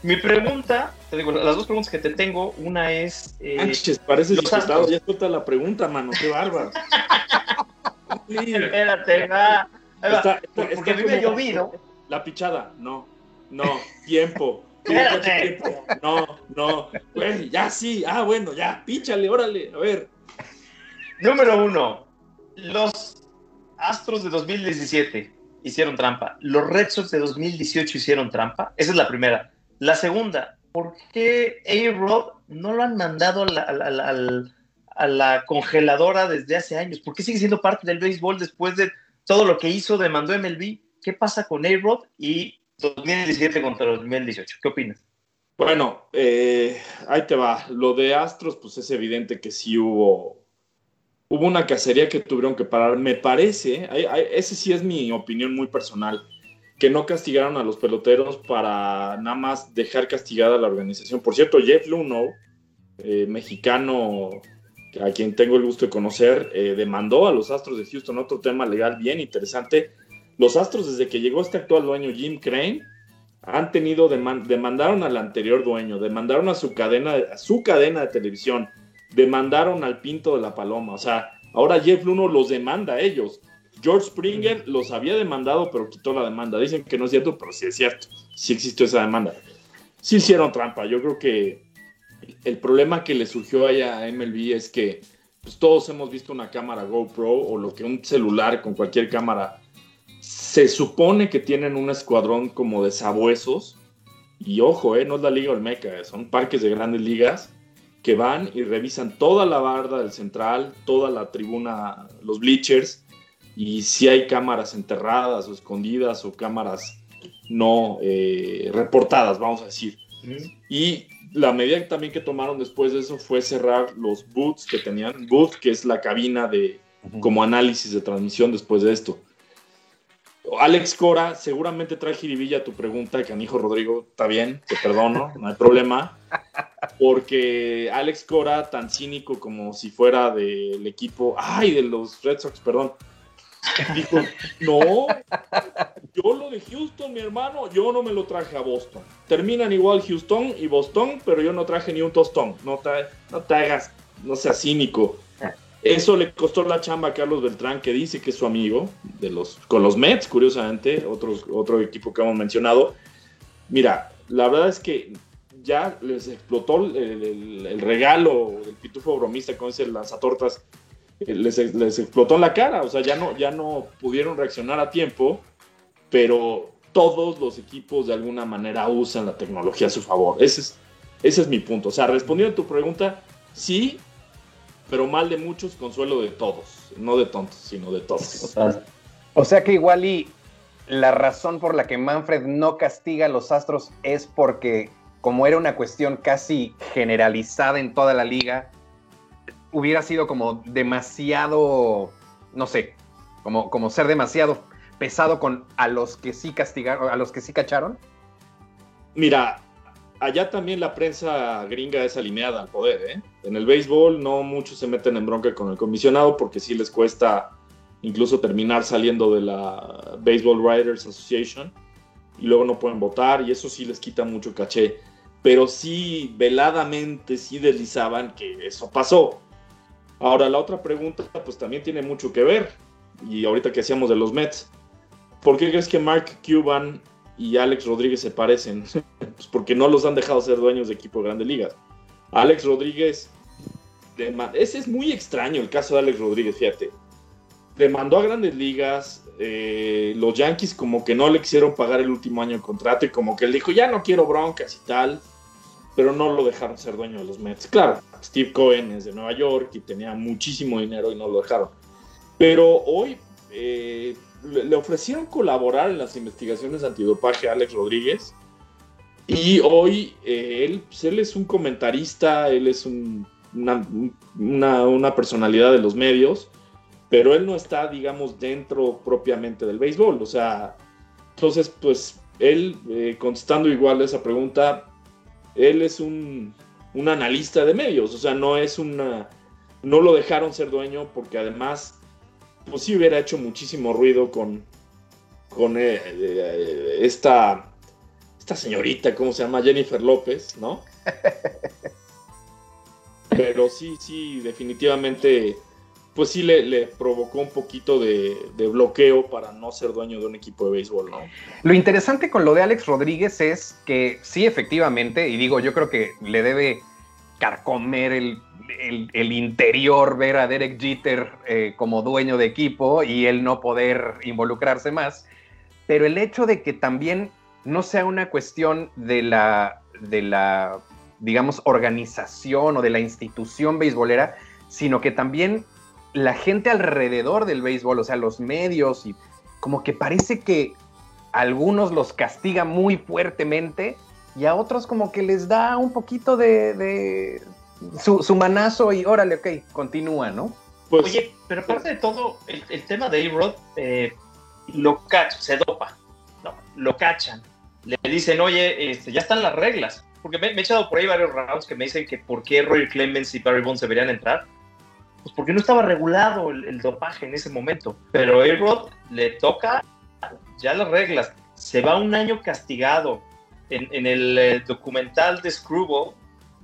mi pregunta, te digo, las dos preguntas que te tengo, una es. Eh, parece diputado, ya suelta la pregunta, mano, qué bárbaro. Espérate, va. Está, porque está a mí me ha llovido. La pichada, no, no, tiempo. Espérate. No, no, güey, ya sí, ah, bueno, ya, píchale, órale, a ver. Número uno, los Astros de 2017 hicieron trampa. Los Red Sox de 2018 hicieron trampa. Esa es la primera. La segunda, ¿por qué A-Rod no lo han mandado a la, congeladora desde hace años? ¿Por qué sigue siendo parte del béisbol después de todo lo que hizo, demandó MLB? ¿Qué pasa con A-Rod y 2017 contra 2018? ¿Qué opinas? Bueno, eh, ahí te va. Lo de Astros, pues es evidente que sí hubo, hubo una cacería que tuvieron que parar. Me parece, ese sí es mi opinión muy personal, que no castigaron a los peloteros para nada más dejar castigada a la organización. Por cierto, Jeff Luno, eh, mexicano a quien tengo el gusto de conocer, eh, demandó a los Astros de Houston otro tema legal bien interesante. Los Astros, desde que llegó este actual dueño Jim Crane, han tenido demandaron al anterior dueño, demandaron a su cadena, a su cadena de televisión, demandaron al Pinto de la Paloma, o sea, ahora Jeff Luno los demanda a ellos. George Springer los había demandado, pero quitó la demanda. Dicen que no es cierto, pero sí es cierto. Sí existió esa demanda. Sí hicieron trampa. Yo creo que el problema que le surgió allá a MLB es que pues, todos hemos visto una cámara GoPro o lo que un celular con cualquier cámara se supone que tienen un escuadrón como de sabuesos. Y ojo, eh, no es la Liga Olmeca, son parques de grandes ligas que van y revisan toda la barda del central, toda la tribuna, los bleachers, y si hay cámaras enterradas o escondidas o cámaras no eh, reportadas, vamos a decir. Y la medida también que tomaron después de eso fue cerrar los booths que tenían, booth que es la cabina de como análisis de transmisión después de esto. Alex Cora, seguramente trae jiribilla tu pregunta, Canijo Rodrigo, está bien, te perdono, no hay problema. Porque Alex Cora, tan cínico como si fuera del equipo, ay, de los Red Sox, perdón, dijo, no, yo lo de Houston, mi hermano, yo no me lo traje a Boston. Terminan igual Houston y Boston, pero yo no traje ni un tostón. No te, no te hagas, no seas cínico. Eso le costó la chamba a Carlos Beltrán, que dice que es su amigo de los, con los Mets, curiosamente, otros, otro equipo que hemos mencionado. Mira, la verdad es que ya les explotó el, regalo del pitufo bromista con ese lanzatortas, les, les explotó en la cara, o sea, ya no, ya no pudieron reaccionar a tiempo, pero todos los equipos de alguna manera usan la tecnología a su favor. Ese es, ese es mi punto. O sea, respondiendo a tu pregunta, sí, pero mal de muchos, consuelo de todos. No de tontos, sino de todos. O sea que igual y la razón por la que Manfred no castiga a los Astros es porque, como era una cuestión casi generalizada en toda la liga, hubiera sido como demasiado, no sé, como, como ser demasiado pesado con a los que sí castigaron, a los que sí cacharon. Mira, allá también la prensa gringa es alineada al poder. ¿eh? En el béisbol no muchos se meten en bronca con el comisionado porque sí les cuesta incluso terminar saliendo de la Baseball Writers Association y luego no pueden votar y eso sí les quita mucho caché. Pero sí, veladamente, sí deslizaban que eso pasó. Ahora, la otra pregunta, pues también tiene mucho que ver. Y ahorita que hacíamos de los Mets, ¿por qué crees que Mark Cuban y Alex Rodríguez se parecen? pues porque no los han dejado ser dueños de equipo de grandes ligas. Alex Rodríguez, ese es muy extraño el caso de Alex Rodríguez, fíjate. Demandó a grandes ligas, eh, los Yankees como que no le quisieron pagar el último año de contrato y como que él dijo, ya no quiero broncas y tal, pero no lo dejaron ser dueño de los Mets. Claro, Steve Cohen es de Nueva York y tenía muchísimo dinero y no lo dejaron. Pero hoy eh, le ofrecieron colaborar en las investigaciones antidopaje a Alex Rodríguez. Y hoy eh, él, pues, él es un comentarista, él es una, una, personalidad de los medios, pero él no está, digamos, dentro propiamente del béisbol. O sea, entonces, pues él, eh, contestando igual esa pregunta, él es un, un analista de medios, o sea, no es una, no lo dejaron ser dueño porque además pues sí hubiera hecho muchísimo ruido con, con eh, eh, esta, esta señorita, ¿cómo se llama? Jennifer López, ¿no? Pero sí, sí, definitivamente, pues sí le, provocó un poquito de, bloqueo para no ser dueño de un equipo de béisbol, ¿no? Lo interesante con lo de Alex Rodríguez es que sí, efectivamente, y digo, yo creo que le debe carcomer el el, interior ver a Derek Jeter eh, como dueño de equipo y él no poder involucrarse más, pero el hecho de que también no sea una cuestión de la, de la, digamos, organización o de la institución beisbolera, sino que también la gente alrededor del béisbol, o sea, los medios, y como que parece que algunos los castiga muy fuertemente y a otros como que les da un poquito de, su, manazo y órale, ok, continúa, ¿no? Pues, Oye, pero aparte de todo, el, tema de A-Rod eh, lo cacha, se dopa, no, lo cachan, le dicen, oye, este, ya están las reglas, porque me, he echado por ahí varios rounds que me dicen que por qué Roy Clemens y Barry Bonds deberían entrar, pues porque no estaba regulado el, dopaje en ese momento, pero A-Rod le toca ya las reglas, se va un año castigado, en, el eh, documental de Screwball,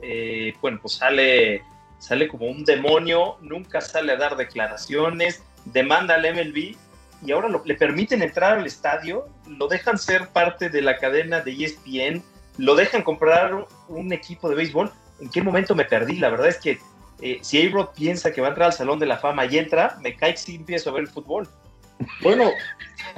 eh, bueno, pues sale, sale como un demonio, nunca sale a dar declaraciones, demanda al MLB y ahora le permiten entrar al estadio, lo dejan ser parte de la cadena de ESPN, lo dejan comprar un equipo de béisbol. ¿En qué momento me perdí? La verdad es que eh, si a piensa que va a entrar al Salón de la Fama y entra, me cae si empiezo a ver el fútbol. Bueno,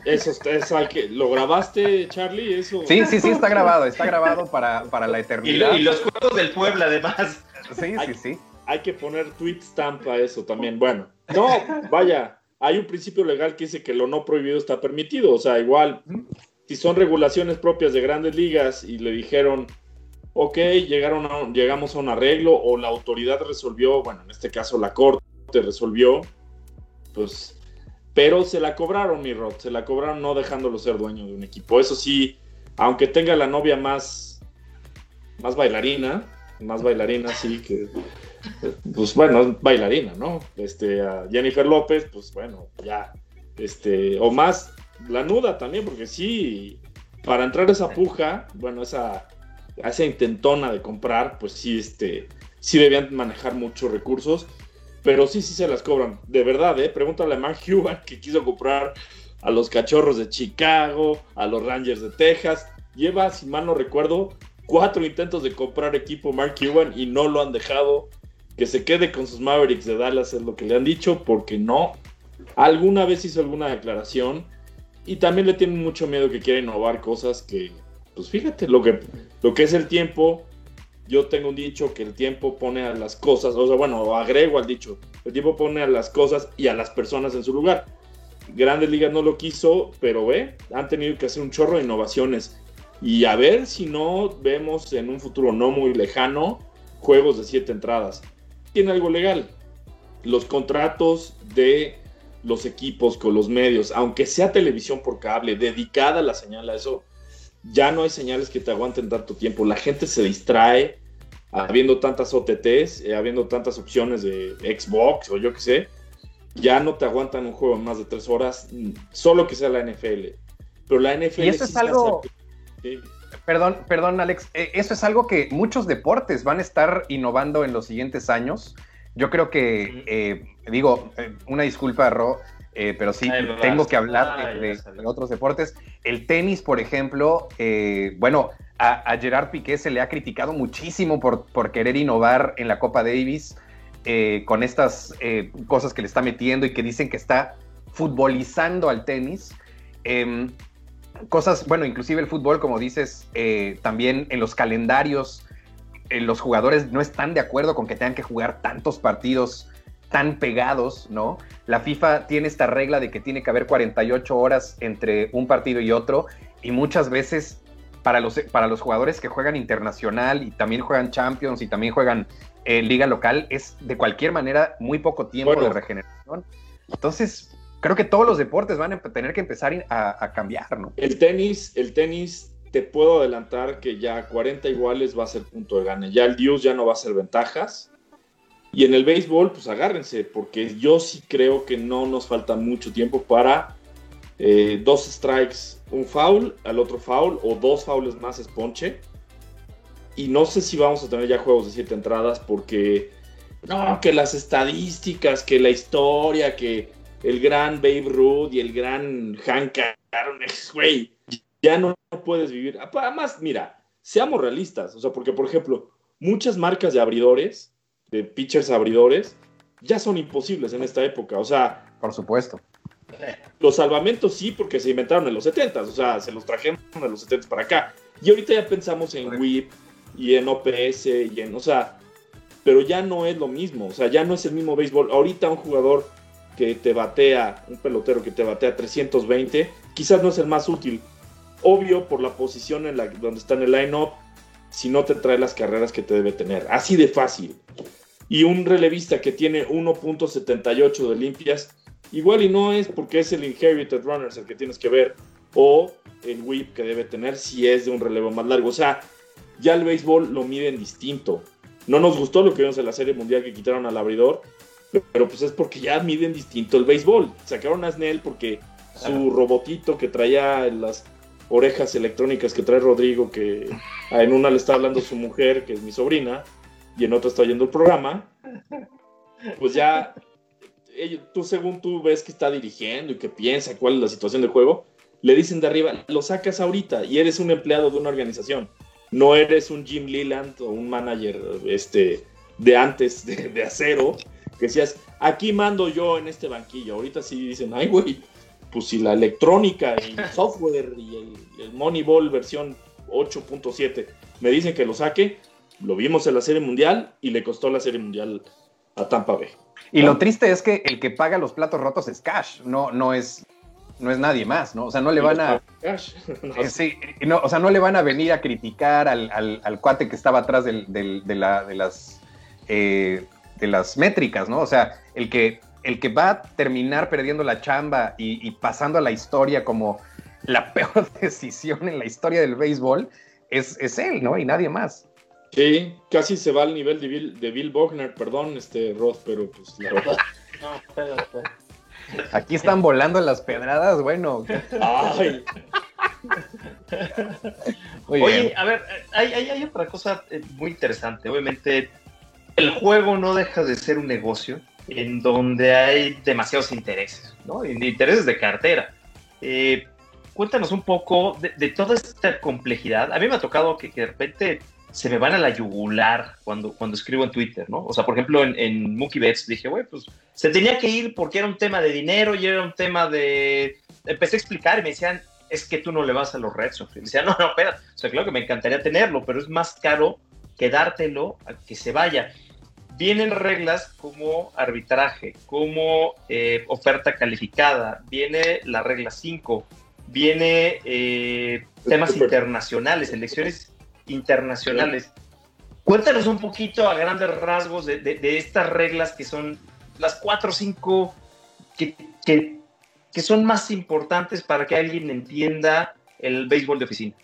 eso es al que lo grabaste, Charlie, eso. Sí, sí, sí, está grabado, está grabado para, la eternidad. Y, los juegos del pueblo, además. Sí, sí, sí. Hay que poner tweet stamp a eso también. Bueno, no, vaya, hay un principio legal que dice que lo no prohibido está permitido. O sea, igual, si son regulaciones propias de grandes ligas y le dijeron, ok, llegaron a, llegamos a un arreglo o la autoridad resolvió, bueno, en este caso la corte resolvió, pues pero se la cobraron, mi Rod, se la cobraron no dejándolo ser dueño de un equipo. Eso sí, aunque tenga la novia más, más bailarina, más bailarina, sí, que, pues bueno, bailarina, ¿no? Este, Jennifer López, pues bueno, ya, este, o más, la nuda también, porque sí, para entrar esa puja, bueno, esa, esa intentona de comprar, pues sí, este, sí debían manejar muchos recursos pero sí, sí se las cobran. De verdad, ¿eh? Pregúntale a Mark Cuban que quiso comprar a los cachorros de Chicago, a los Rangers de Texas. Lleva, si mal no recuerdo, cuatro intentos de comprar equipo Mark Cuban y no lo han dejado. Que se quede con sus Mavericks de Dallas es lo que le han dicho, porque no. Alguna vez hizo alguna declaración y también le tienen mucho miedo que quiera innovar cosas que, pues fíjate, lo que, lo que es el tiempo, yo tengo un dicho que el tiempo pone a las cosas, o sea, bueno, agrego al dicho, el tiempo pone a las cosas y a las personas en su lugar. Grandes Ligas no lo quiso, pero ve, han tenido que hacer un chorro de innovaciones. Y a ver si no vemos en un futuro no muy lejano juegos de siete entradas. Tiene algo legal. Los contratos de los equipos con los medios, aunque sea televisión por cable, dedicada la señal a eso, ya no hay señales que te aguanten tanto tiempo. La gente se distrae habiendo tantas OTTs, eh, habiendo tantas opciones de Xbox o yo qué sé. Ya no te aguantan un juego en más de tres horas, solo que sea la NFL. Pero la NFL. Y eso es algo. Perdón, perdón, Alex. Eh, eso es algo que muchos deportes van a estar innovando en los siguientes años. Yo creo que, eh, digo, una disculpa, Ro, eh, pero sí tengo que hablar de, otros deportes. El tenis, por ejemplo, eh, bueno, a, Gerard Piqué se le ha criticado muchísimo por, por querer innovar en la Copa Davis eh, con estas cosas que le está metiendo y que dicen que está futbolizando al tenis. Em, cosas, bueno, inclusive el fútbol, como dices, también en los calendarios, los jugadores no están de acuerdo con que tengan que jugar tantos partidos tan pegados, ¿no? La FIFA tiene esta regla de que tiene que haber 48 horas entre un partido y otro y muchas veces para los, para los jugadores que juegan internacional y también juegan Champions y también juegan en eh, liga local es de cualquier manera muy poco tiempo de regeneración. Entonces, creo que todos los deportes van a tener que empezar a, cambiar, ¿no? El tenis, el tenis, te puedo adelantar que ya 40 iguales va a ser punto de gane. Ya el Dios ya no va a ser ventajas. Y en el béisbol, pues agárrense, porque yo sí creo que no nos falta mucho tiempo para eh, dos strikes, un foul, al otro foul, o dos fouls más es ponche. Y no sé si vamos a tener ya juegos de siete entradas, porque no, que las estadísticas, que la historia, que el gran Babe Ruth y el gran Hank Aaron, güey, ya no puedes vivir. Además, mira, seamos realistas, o sea, porque por ejemplo, muchas marcas de abridores de pitchers abridores ya son imposibles en esta época. O sea, por supuesto. Los salvamentos sí, porque se inventaron en los 70 o sea, se los trajeron de los 70 para acá. Y ahorita ya pensamos en WIP y en OPS y en, o sea, pero ya no es lo mismo, o sea, ya no es el mismo béisbol. Ahorita un jugador que te batea, un pelotero que te batea 320, quizás no es el más útil. Obvio, por la posición en la donde está en el line-up, si no te trae las carreras que te debe tener. Así de fácil. Y un relevista que tiene 1.78 de limpias, igual y no es porque es el inherited runners el que tienes que ver, o el whip que debe tener si es de un relevo más largo. O sea, ya el béisbol lo miden distinto. No nos gustó lo que vimos en la Serie Mundial que quitaron al abridor, pero pues es porque ya miden distinto el béisbol. Sacaron a Snell porque su robotito que traía las orejas electrónicas que trae Rodrigo, que en una le está hablando su mujer, que es mi sobrina, y en otra está oyendo el programa, pues ya tú según tú ves que está dirigiendo y que piensa cuál es la situación del juego, le dicen de arriba, lo sacas ahorita y eres un empleado de una organización. No eres un Jim Leland o un manager este, de antes de, acero que decías, aquí mando yo en este banquillo. Ahorita sí dicen, ay, güey, pues si la electrónica y el software y el, el Moneyball versión 8.7 me dicen que lo saque, lo vimos en la Serie Mundial y le costó la Serie Mundial a Tampa Bay. Y lo triste es que el que paga los platos rotos es Cash, no, no es no es nadie más, ¿no? O sea, no le van a. Eh, sí, no, o sea, no le van a venir a criticar al, al, cuate que estaba atrás del, de, la, de, las, eh, de las métricas, ¿no? O sea, el que, el que va a terminar perdiendo la chamba y, pasando a la historia como la peor decisión en la historia del béisbol es, es él, ¿no? Y nadie más. Sí, casi se va al nivel de Bill, de Bill Bogner, perdón, este Roth, pero pues la verdad. No, pero, Aquí están volando las pedradas, bueno. Oye, a ver, hay, otra cosa eh, muy interesante. Obviamente, el juego no deja de ser un negocio en donde hay demasiados intereses, ¿no? Intereses de cartera. Eh, cuéntanos un poco de, toda esta complejidad. A mí me ha tocado que, que de repente se me van a la yugular cuando, cuando escribo en Twitter, ¿no? O sea, por ejemplo, en, en Mookie Betts dije, güey, pues se tenía que ir porque era un tema de dinero y era un tema de... Empecé a explicar y me decían, es que tú no le vas a los Red Sox. Y me decían, no, no, espera, o sea, claro que me encantaría tenerlo, pero es más caro quedártelo a que se vaya. Vienen reglas como arbitraje, como eh, oferta calificada, viene la regla 5, viene eh, temas internacionales, elecciones internacionales. Cuéntanos un poquito a grandes rasgos de, estas reglas que son las cuatro o cinco que, que, son más importantes para que alguien entienda el béisbol de oficina.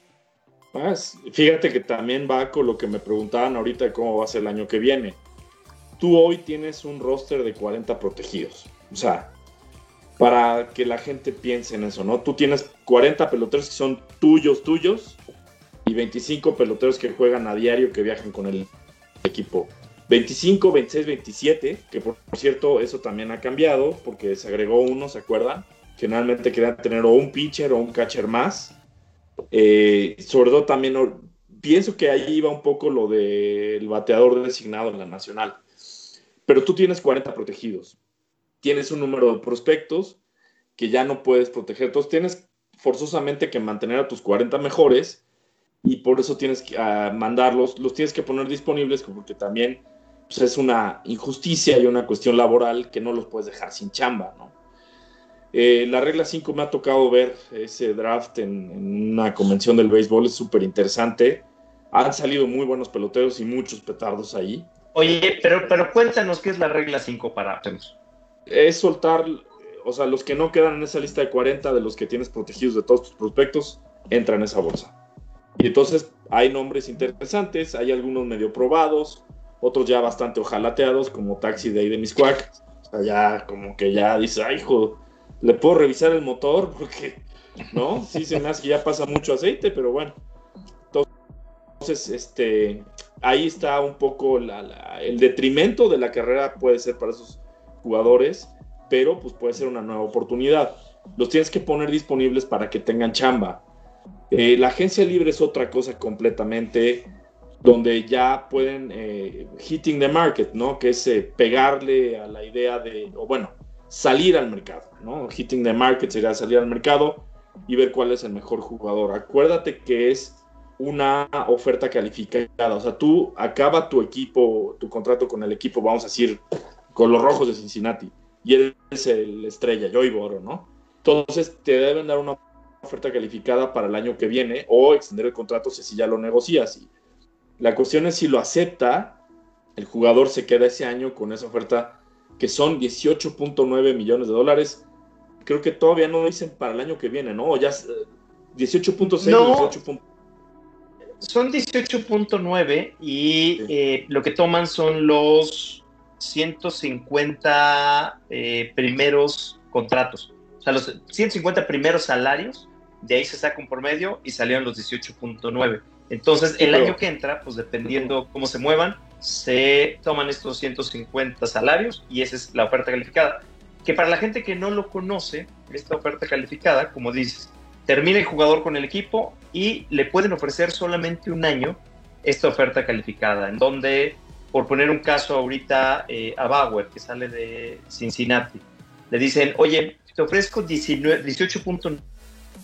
fíjate que también va con lo que me preguntaban ahorita de cómo va a ser el año que viene. Tú hoy tienes un roster de 40 protegidos. O sea, para que la gente piense en eso, ¿no? Tú tienes 40 peloteros que son tuyos, tuyos, y 25 peloteros que juegan a diario que viajan con el equipo. 25, 26, 27, que por, cierto eso también ha cambiado porque se agregó uno, ¿se acuerdan? Generalmente querían tener o un pitcher o un catcher más. Eh, sobre todo también pienso que ahí iba un poco lo del bateador designado en la nacional. Pero tú tienes 40 protegidos. Tienes un número de prospectos que ya no puedes proteger. Entonces tienes forzosamente que mantener a tus 40 mejores y por eso tienes que mandarlos, los tienes que poner disponibles porque también pues, es una injusticia y una cuestión laboral que no los puedes dejar sin chamba, ¿no? Eh, la regla 5 me ha tocado ver ese draft en, una convención del béisbol, es súper interesante. Han salido muy buenos peloteros y muchos petardos ahí. Oye, pero, pero cuéntanos qué es la regla 5 para Es soltar, o sea, los que no quedan en esa lista de 40 de los que tienes protegidos de todos tus prospectos, entran en esa bolsa. Y entonces hay nombres interesantes, hay algunos medio probados, otros ya bastante ojalateados, como Taxi Day de Misquack. O sea, ya como que ya dice, ay, hijo, ¿le puedo revisar el motor? Porque, ¿no? Sí se me hace que ya pasa mucho aceite, pero bueno. Entonces, este, ahí está un poco el detrimento de la carrera puede ser para esos jugadores, pero pues puede ser una nueva oportunidad. Los tienes que poner disponibles para que tengan chamba eh, la agencia libre es otra cosa completamente donde ya pueden eh, hitting the market, ¿no? Que es eh, pegarle a la idea de, o bueno, salir al mercado, ¿no? Hitting the market sería salir al mercado y ver cuál es el mejor jugador. Acuérdate que es una oferta calificada, o sea, tú acaba tu equipo, tu contrato con el equipo, vamos a decir, con los rojos de Cincinnati, y eres el estrella, Joy Boro, ¿no? Entonces te deben dar una oferta calificada para el año que viene o extender el contrato si ya lo negocias. La cuestión es si lo acepta, el jugador se queda ese año con esa oferta que son 18.9 millones de dólares. Creo que todavía no dicen para el año que viene, ¿no? Ya 18.6, no, Son 18.9 y eh, lo que toman son los 150 eh, primeros contratos. O sea, los 150 primeros salarios, de ahí se saca un promedio y salieron los 18.9. Entonces, el año que entra, pues dependiendo cómo se muevan, se toman estos 150 salarios y esa es la oferta calificada. Que para la gente que no lo conoce, esta oferta calificada, como dices, termina el jugador con el equipo y le pueden ofrecer solamente un año esta oferta calificada, en donde, por poner un caso ahorita eh, a Bauer, que sale de Cincinnati, le dicen, oye, te ofrezco 18.9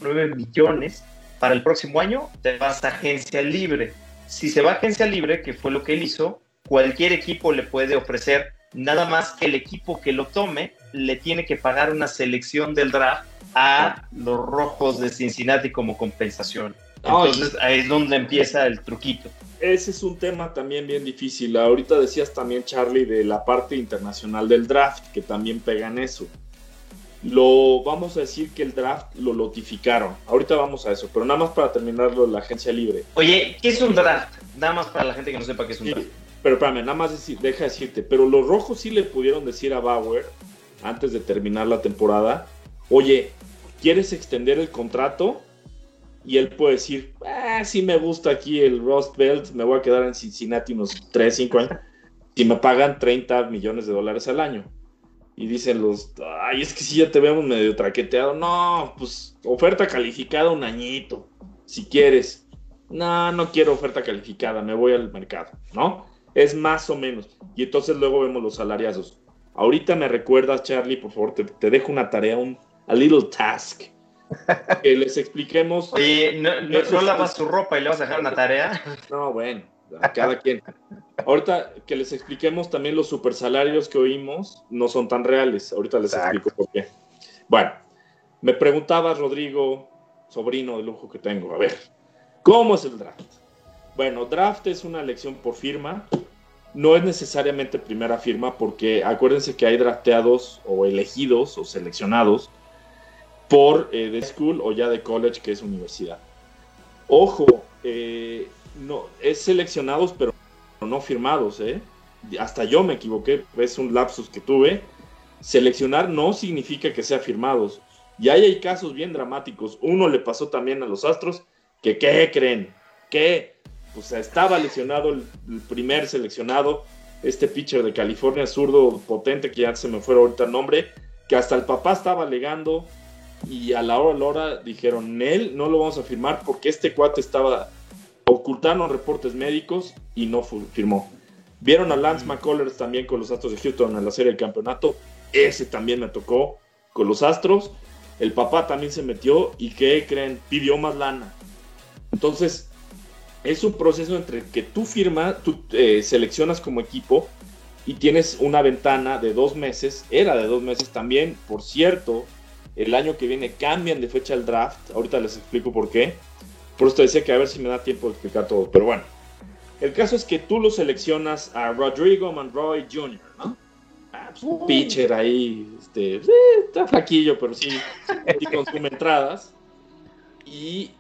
millones para el próximo año, te vas a agencia libre. Si se va a agencia libre, que fue lo que él hizo, cualquier equipo le puede ofrecer, nada más que el equipo que lo tome le tiene que pagar una selección del draft a los rojos de Cincinnati como compensación. Entonces ahí es donde empieza el truquito. Ese es un tema también bien difícil. Ahorita decías también, Charlie, de la parte internacional del draft, que también pegan eso. Lo vamos a decir que el draft lo notificaron. Ahorita vamos a eso, pero nada más para terminarlo la agencia libre. Oye, ¿qué es un draft? Nada más para la gente que no sepa qué es un draft. Pero espérame, nada más decir, deja decirte, pero los rojos sí le pudieron decir a Bauer antes de terminar la temporada, oye, ¿quieres extender el contrato? Y él puede decir, ah, sí me gusta aquí el Rust Belt, me voy a quedar en Cincinnati unos 3, 5 años, si me pagan 30 millones de dólares al año. Y dicen los, ay, es que si ya te vemos medio traqueteado. No, pues oferta calificada un añito, si quieres. No, no quiero oferta calificada, me voy al mercado, ¿no? Es más o menos. Y entonces luego vemos los salariazos. Ahorita me recuerdas, Charlie, por favor, te, dejo una tarea, un a little task. Que les expliquemos. Oye, ¿no, no, lavas tu ropa y le vas a dejar una tarea? No, bueno, a cada quien. Ahorita que les expliquemos también los super salarios que oímos no son tan reales. Ahorita les explico por qué. Bueno, me preguntaba Rodrigo, sobrino de lujo que tengo, a ver, ¿cómo es el draft? Bueno, draft es una elección por firma. No es necesariamente primera firma porque acuérdense que hay drafteados o elegidos o seleccionados por eh, de school o ya de college que es universidad. Ojo, eh, no, es seleccionados pero no firmados, ¿eh? Hasta yo me equivoqué, es un lapsus que tuve. Seleccionar no significa que sea firmados. Y ahí hay casos bien dramáticos. Uno le pasó también a los Astros que, ¿qué creen? Que pues estaba lesionado el, primer seleccionado, este pitcher de California, zurdo potente, que ya se me fue ahorita el nombre, que hasta el papá estaba alegando y a la hora a la hora dijeron, él no lo vamos a firmar porque este cuate estaba ocultando reportes médicos y no firmó. Vieron a Lance McCullers también con los Astros de Houston en la serie del campeonato, ese también me tocó con los Astros. El papá también se metió y ¿qué creen? Pidió más lana. Entonces, es un proceso entre que tú firmas, tú eh, seleccionas como equipo y tienes una ventana de dos meses, era de dos meses también, por cierto, el año que viene cambian de fecha el draft, ahorita les explico por qué, por eso te decía que a ver si me da tiempo de explicar todo, pero bueno, el caso es que tú lo seleccionas a Rodrigo Monroy Jr., ¿no? Ah, pues, un pitcher ahí, este, eh, está flaquillo, pero sí, y consume entradas. Y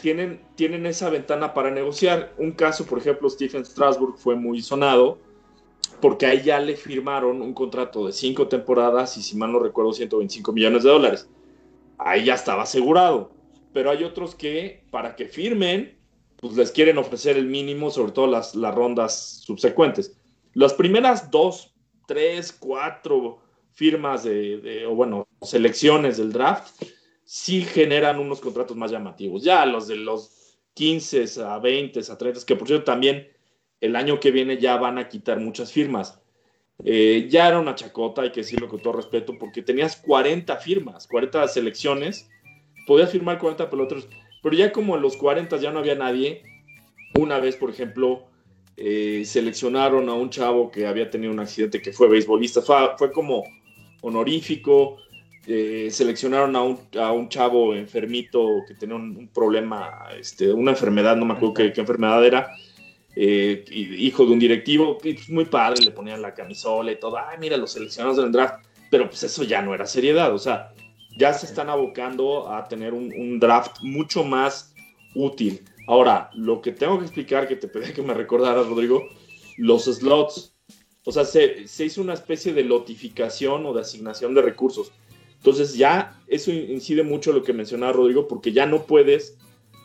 tienen, tienen esa ventana para negociar. Un caso, por ejemplo, Stephen Strasburg fue muy sonado porque ahí ya le firmaron un contrato de cinco temporadas y si mal no recuerdo 125 millones de dólares. Ahí ya estaba asegurado. Pero hay otros que para que firmen, pues les quieren ofrecer el mínimo, sobre todo las, las rondas subsecuentes. Las primeras dos, tres, cuatro firmas de, o bueno, selecciones del draft, sí generan unos contratos más llamativos. Ya los de los 15 a 20 a 30, que por cierto también el año que viene ya van a quitar muchas firmas. Eh, ya era una chacota, hay que decirlo con todo respeto, porque tenías 40 firmas, 40 selecciones, podías firmar 40 peloteros, pero ya como en los 40 ya no había nadie, una vez, por ejemplo, eh, seleccionaron a un chavo que había tenido un accidente que fue beisbolista, fue, como honorífico, eh, seleccionaron a un, a un, chavo enfermito que tenía un, problema, este, una enfermedad, no me acuerdo qué, enfermedad era, eh, hijo de un directivo, pues, muy padre, le ponían la camisola y todo, ay, mira, los seleccionados del draft, pero pues eso ya no era seriedad, o sea, ya se están abocando a tener un, draft mucho más útil. Ahora, lo que tengo que explicar, que te pedí que me recordaras, Rodrigo, los slots, o sea, se, se hizo una especie de lotificación o de asignación de recursos. Entonces ya eso incide mucho lo que mencionaba Rodrigo, porque ya no puedes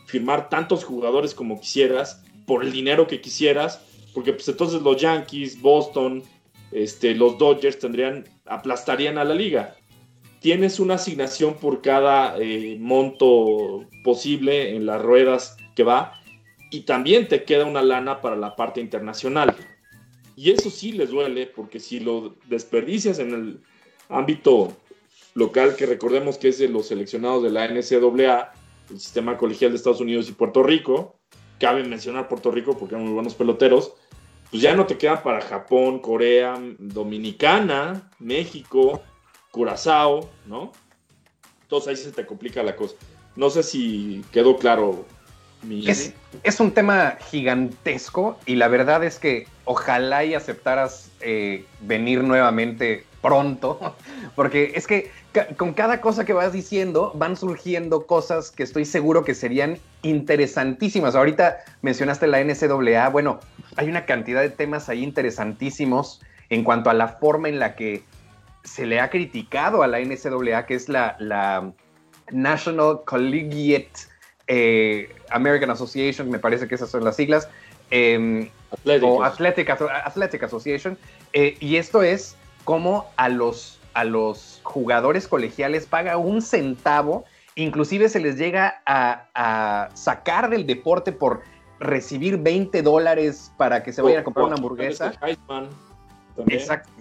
firmar tantos jugadores como quisieras por el dinero que quisieras, porque pues entonces los Yankees, Boston, este, los Dodgers tendrían, aplastarían a la liga. Tienes una asignación por cada eh, monto posible en las ruedas que va y también te queda una lana para la parte internacional. Y eso sí les duele porque si lo desperdicias en el ámbito local, que recordemos que es de los seleccionados de la NCAA, el sistema colegial de Estados Unidos y Puerto Rico, cabe mencionar Puerto Rico porque eran muy buenos peloteros, pues ya no te quedan para Japón, Corea, Dominicana, México, Curazao, ¿no? Entonces ahí se te complica la cosa. No sé si quedó claro mi... Es, es un tema gigantesco y la verdad es que ojalá y aceptaras eh, venir nuevamente pronto, porque es que con cada cosa que vas diciendo van surgiendo cosas que estoy seguro que serían interesantísimas. Ahorita mencionaste la NCAA, bueno, hay una cantidad de temas ahí interesantísimos en cuanto a la forma en la que se le ha criticado a la NCAA, que es la, la National Collegiate eh, American Association, me parece que esas son las siglas, em, o Athletic, Athletic Association, eh, y esto es como a los a los jugadores colegiales paga un centavo, inclusive se les llega a, sacar del deporte por recibir 20 dólares para que se vayan a comprar una hamburguesa. Exacto.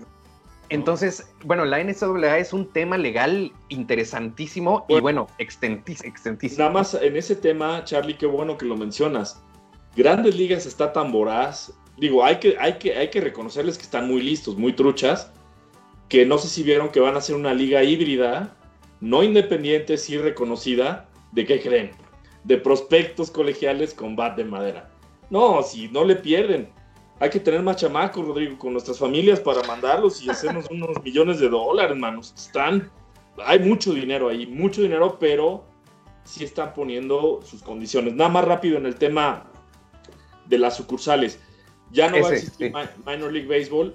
Entonces, bueno, la NCAA es un tema legal interesantísimo y bueno, extentísimo. Nada más en ese tema, Charlie, qué bueno que lo mencionas. Grandes Ligas está tan voraz. Digo, hay que, hay que, hay que reconocerles que están muy listos, muy truchas que no sé si vieron que van a ser una liga híbrida, no independiente, sí reconocida, ¿de qué creen? De prospectos colegiales con bat de madera. No, si no le pierden. Hay que tener más chamacos, Rodrigo, con nuestras familias para mandarlos y hacernos unos millones de dólares, hermanos. Están, hay mucho dinero ahí, mucho dinero, pero sí están poniendo sus condiciones. Nada más rápido en el tema de las sucursales. Ya no va a existir Minor League Baseball,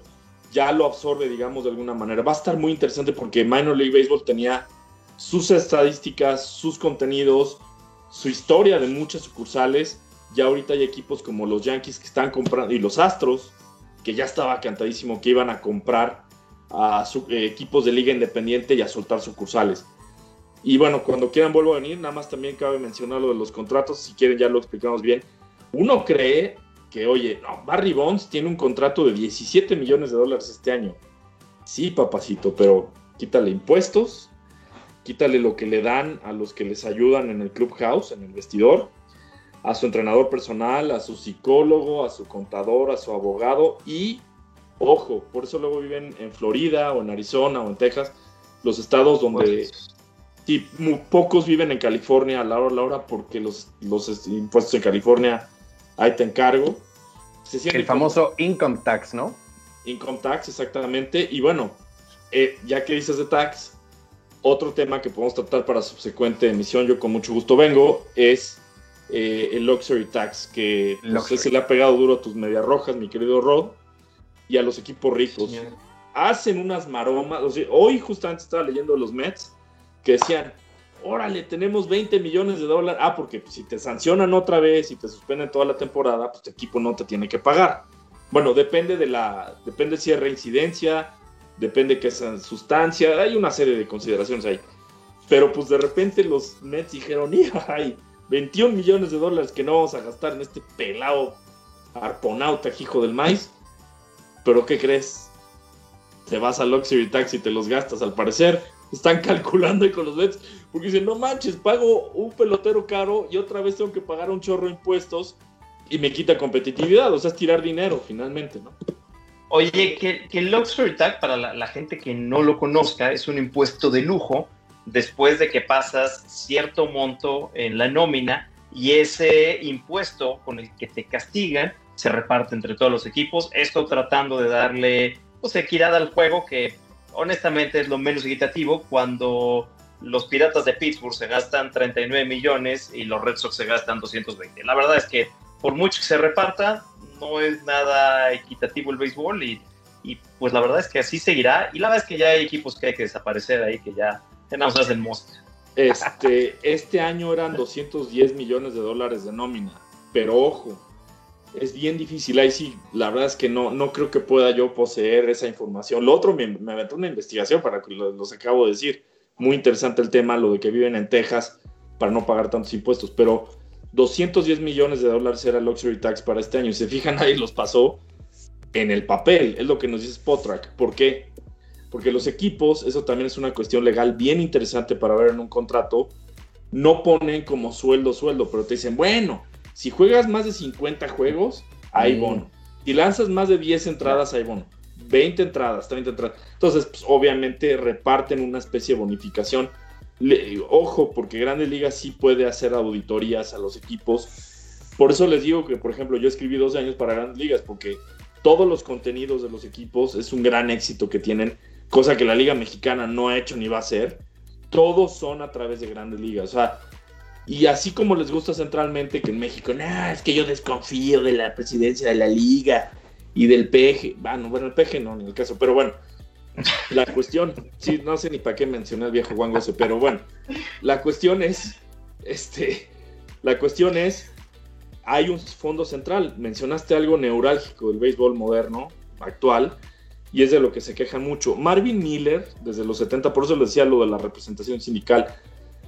ya lo absorbe, digamos, de alguna manera. Va a estar muy interesante porque Minor League Baseball tenía sus estadísticas, sus contenidos, su historia de muchas sucursales. Ya ahorita hay equipos como los Yankees que están comprando, y los Astros, que ya estaba cantadísimo que iban a comprar a eh, equipos de liga independiente y a soltar sucursales. Y bueno, cuando quieran vuelvo a venir, nada más también cabe mencionar lo de los contratos, si quieren ya lo explicamos bien. Uno cree que, oye, no, Barry Bonds tiene un contrato de 17 millones de dólares este año. Sí, papacito, pero quítale impuestos, quítale lo que le dan a los que les ayudan en el clubhouse, en el vestidor, a su entrenador personal, a su psicólogo, a su contador, a su abogado y, ojo, por eso luego viven en Florida o en Arizona o en Texas, los estados donde... Sí, muy pocos viven en California a la hora, a la hora porque los, los impuestos en California ahí te encargo. el famoso income tax, ¿no? Income tax, exactamente. Y bueno, eh, ya que dices de tax, otro tema que podemos tratar para subsecuente emisión, yo con mucho gusto vengo, es eh, el luxury tax, que no sé se le ha pegado duro a tus medias rojas, mi querido Rod, y a los equipos ricos. Hacen unas maromas. hoy justamente estaba leyendo los Mets que decían, órale, tenemos 20 millones de dólares. Ah, porque si te sancionan otra vez y te suspenden toda la temporada, pues tu equipo no te tiene que pagar. Bueno, depende de la, depende si es reincidencia, depende es sustancia, hay una serie de consideraciones ahí. Pero pues de repente los Mets dijeron, hay 21 millones de dólares que no vamos a gastar en este pelado arponauta, hijo del maíz. Pero ¿qué crees? Te vas al Luxury Taxi y te los gastas al parecer están calculando ahí con los Mets, porque dicen, no manches, pago un pelotero caro y otra vez tengo que pagar un chorro de impuestos y me quita competitividad, o sea, es tirar dinero finalmente, ¿no? Oye, que, el Luxury Tax, para la, gente que no lo conozca, es un impuesto de lujo después de que pasas cierto monto en la nómina y ese impuesto con el que te castigan se reparte entre todos los equipos. Esto tratando de darle pues, equidad al juego, que honestamente es lo menos equitativo cuando los Piratas de Pittsburgh se gastan 39 millones y los Red Sox se gastan 220. La verdad es que por mucho que se reparta, no es nada equitativo el béisbol y, pues la verdad es que así seguirá. Y la verdad es que ya hay equipos que hay que desaparecer ahí, que ya tenemos el monstruo. Este, este año eran 210 millones de dólares de nómina, pero ojo, es bien difícil. Ahí sí, la verdad es que no, no creo que pueda yo poseer esa información. Lo otro, me, me aventó una investigación para que los acabo de decir. Muy interesante el tema, lo de que viven en Texas para no pagar tantos impuestos, pero 210 millones de dólares era el luxury tax para este año. Y se fijan, ahí los pasó en el papel. Es lo que nos dice Spotrack. ¿Por qué? Porque los equipos, eso también es una cuestión legal bien interesante para ver en un contrato, no ponen como sueldo, sueldo, pero te dicen, bueno, si juegas más de 50 juegos, hay mm. bono. Si lanzas más de 10 entradas, hay bono. 20 entradas, 30 entradas. Entonces, pues, obviamente reparten una especie de bonificación ojo, porque Grandes Ligas sí puede hacer auditorías a los equipos. Por eso les digo que, por ejemplo, yo escribí dos años para Grandes Ligas, porque todos los contenidos de los equipos es un gran éxito que tienen, cosa que la Liga Mexicana no ha hecho ni va a hacer. Todos son a través de Grandes Ligas. O sea, y así como les gusta centralmente que en México, nah, es que yo desconfío de la presidencia de la liga y del PG. Bueno, bueno, el PG no, en el caso, pero bueno, la cuestión, sí, no sé ni para qué mencioné al viejo Juan pero bueno, la cuestión es, este, la cuestión es, hay un fondo central. Mencionaste algo neurálgico del béisbol moderno, actual, y es de lo que se queja mucho. Marvin Miller, desde los 70, por eso le decía lo de la representación sindical,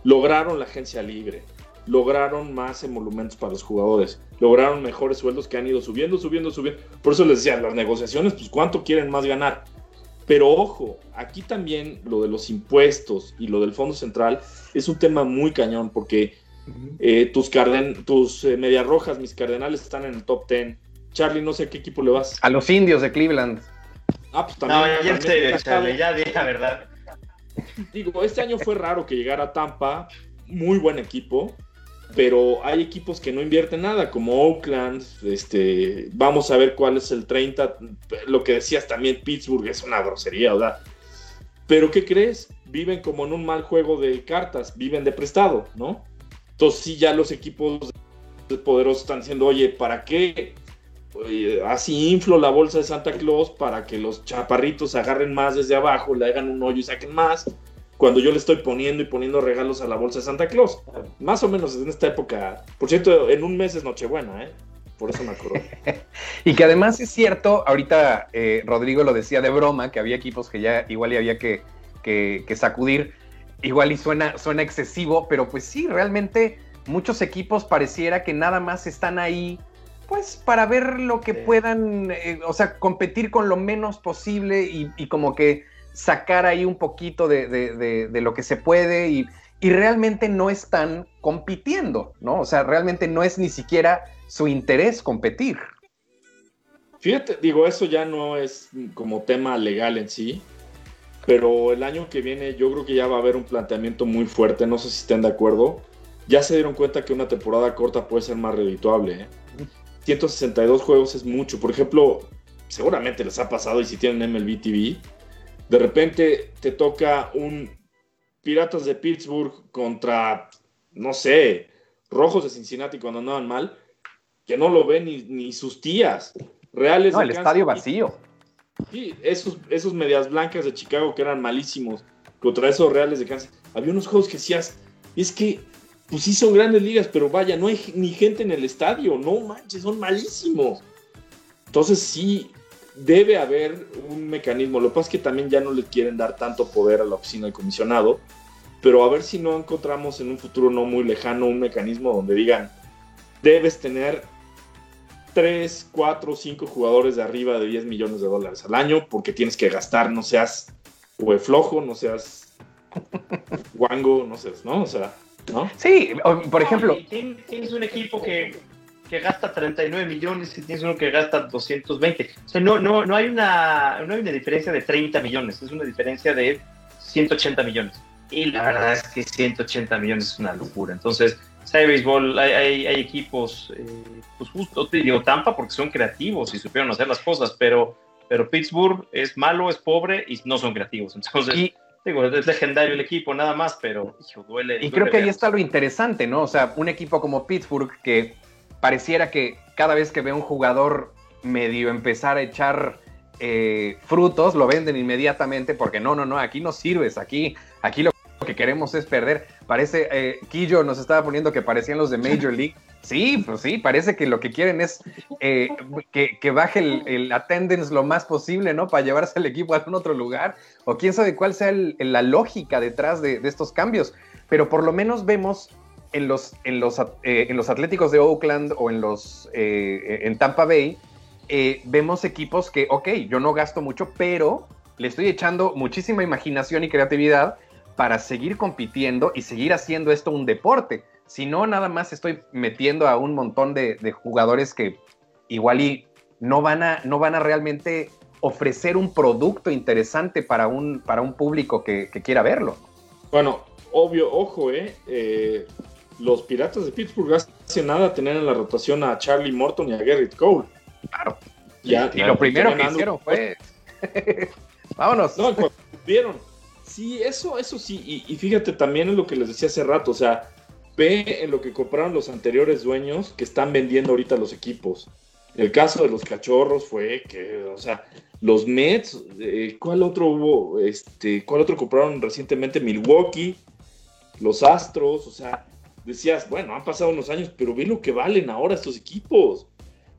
lograron la agencia libre, lograron más emolumentos para los jugadores, lograron mejores sueldos que han ido subiendo, subiendo, subiendo. Por eso les decía, las negociaciones, pues cuánto quieren más ganar. Pero ojo, aquí también lo de los impuestos y lo del Fondo Central es un tema muy cañón porque eh, tus, carden tus eh, medias rojas, mis cardenales están en el top 10. Charlie, no sé a qué equipo le vas. A los indios de Cleveland. Ah, pues también. No, ya, sé, Charlie, ya dije la verdad. Digo, este año fue raro que llegara Tampa, muy buen equipo, pero hay equipos que no invierten nada, como Oakland, este, vamos a ver cuál es el 30, lo que decías también, Pittsburgh es una grosería, ¿verdad? Pero ¿qué crees? Viven como en un mal juego de cartas, viven de prestado, ¿no? Entonces sí, ya los equipos poderosos están diciendo, oye, ¿para qué? Así inflo la bolsa de Santa Claus para que los chaparritos agarren más desde abajo, le hagan un hoyo y saquen más cuando yo le estoy poniendo y poniendo regalos a la bolsa de Santa Claus. Más o menos en esta época. Por cierto, en un mes es Nochebuena, ¿eh? Por eso me acuerdo. y que además es cierto, ahorita eh, Rodrigo lo decía de broma, que había equipos que ya igual y había que, sacudir. Igual y suena, suena excesivo, pero pues sí, realmente muchos equipos pareciera que nada más están ahí pues para ver lo que puedan, eh, o sea, competir con lo menos posible y, como que sacar ahí un poquito de, lo que se puede y, realmente no están compitiendo, ¿no? O sea, realmente no es ni siquiera su interés competir. Fíjate, digo, eso ya no es como tema legal en sí, pero el año que viene yo creo que ya va a haber un planteamiento muy fuerte, no sé si estén de acuerdo. Ya se dieron cuenta que una temporada corta puede ser más redituable. 162 ¿eh? juegos es mucho. Por ejemplo, seguramente les ha pasado y si tienen MLB TV, de repente te toca un Piratas de Pittsburgh contra, no sé, Rojos de Cincinnati cuando andaban mal, que no lo ven ni, sus tías. Reales. No, el estadio vacío. Sí, esos, esos medias blancas de Chicago que eran malísimos contra esos Reales de Kansas. Había unos juegos que decías, es que, pues sí son grandes ligas, pero vaya, no hay ni gente en el estadio, no manches, son malísimos. Entonces sí, debe haber un mecanismo. Lo que pasa es que también ya no le quieren dar tanto poder a la oficina del comisionado, pero a ver si no encontramos en un futuro no muy lejano un mecanismo donde digan, debes tener 3, 4, 5 jugadores de arriba de 10 millones de dólares al año porque tienes que gastar, no seas flojo, no seas guango, no seas, ¿no? O sea, ¿no? Sí, por ejemplo... Tienes un equipo que que gasta 39 millones y tienes uno que gasta 220. O sea, no, no, no, hay una, no hay una diferencia de 30 millones, es una diferencia de 180 millones. Y la verdad es que 180 millones es una locura. Entonces, hay béisbol, hay, hay, equipos, eh, pues justo te digo Tampa porque son creativos y supieron hacer las cosas, pero, pero Pittsburgh es malo, es pobre y no son creativos. Entonces, digo, es legendario el equipo, nada más, pero duele. Y creo que ahí está lo interesante, ¿no? O sea, un equipo como Pittsburgh que pareciera que cada vez que ve un jugador medio empezar a echar eh, frutos, lo venden inmediatamente porque no, no, no, aquí no sirves, aquí, aquí lo que queremos es perder. Parece, eh, Quillo nos estaba poniendo que parecían los de Major League. Sí, pues sí, parece que lo que quieren es eh, que, baje el, attendance lo más posible, ¿no? Para llevarse al equipo a algún otro lugar. O quién sabe cuál sea la lógica detrás de, estos cambios. Pero por lo menos vemos en los, en los, eh, en los Atléticos de Oakland o en, los, en Tampa Bay, vemos equipos que, ok, yo no gasto mucho, pero le estoy echando muchísima imaginación y creatividad para seguir compitiendo y seguir haciendo esto un deporte. Si no, nada más estoy metiendo a un montón de, jugadores que igual y no van, a, no van a realmente ofrecer un producto interesante para un, para un público que, quiera verlo. Bueno, obvio, ojo, eh, eh, los Piratas de Pittsburgh hace nada tener en la rotación a Charlie Morton y a Garrett Cole. Claro. Ya, y, lo primero que hicieron fue... Vámonos. No, vieron Sí, eso, eso sí. Y, fíjate también en lo que les decía hace rato. O sea, ve en lo que compraron los anteriores dueños que están vendiendo ahorita los equipos. El caso de los cachorros fue que, o sea, los Mets, eh, ¿cuál otro hubo? Este, ¿Cuál otro compraron recientemente? Milwaukee, los Astros, o sea, decías, bueno, han pasado unos años, pero ve lo que valen ahora estos equipos.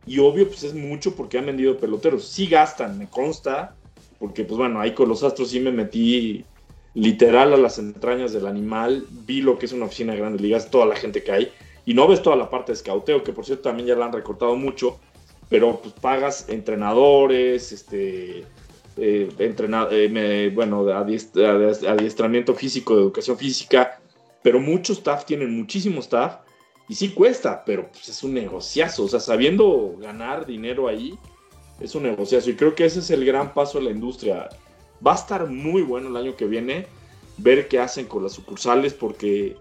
Y obvio, pues es mucho porque han vendido peloteros. Sí gastan, me consta, porque pues bueno, ahí con los Astros sí me metí literal a las entrañas del animal, vi lo que es una oficina de grandes ligas, toda la gente que hay, y no ves toda la parte de escauteo, que por cierto también ya la han recortado mucho, pero pues pagas entrenadores, este, eh, eh bueno, adiestramiento físico, de educación física, pero mucho staff tienen muchísimo staff, y sí cuesta, pero pues es un negociazo, o sea, sabiendo ganar dinero ahí, es un negociazo, y creo que ese es el gran paso de la industria Va a estar muy bueno el año que viene ver qué hacen con las sucursales porque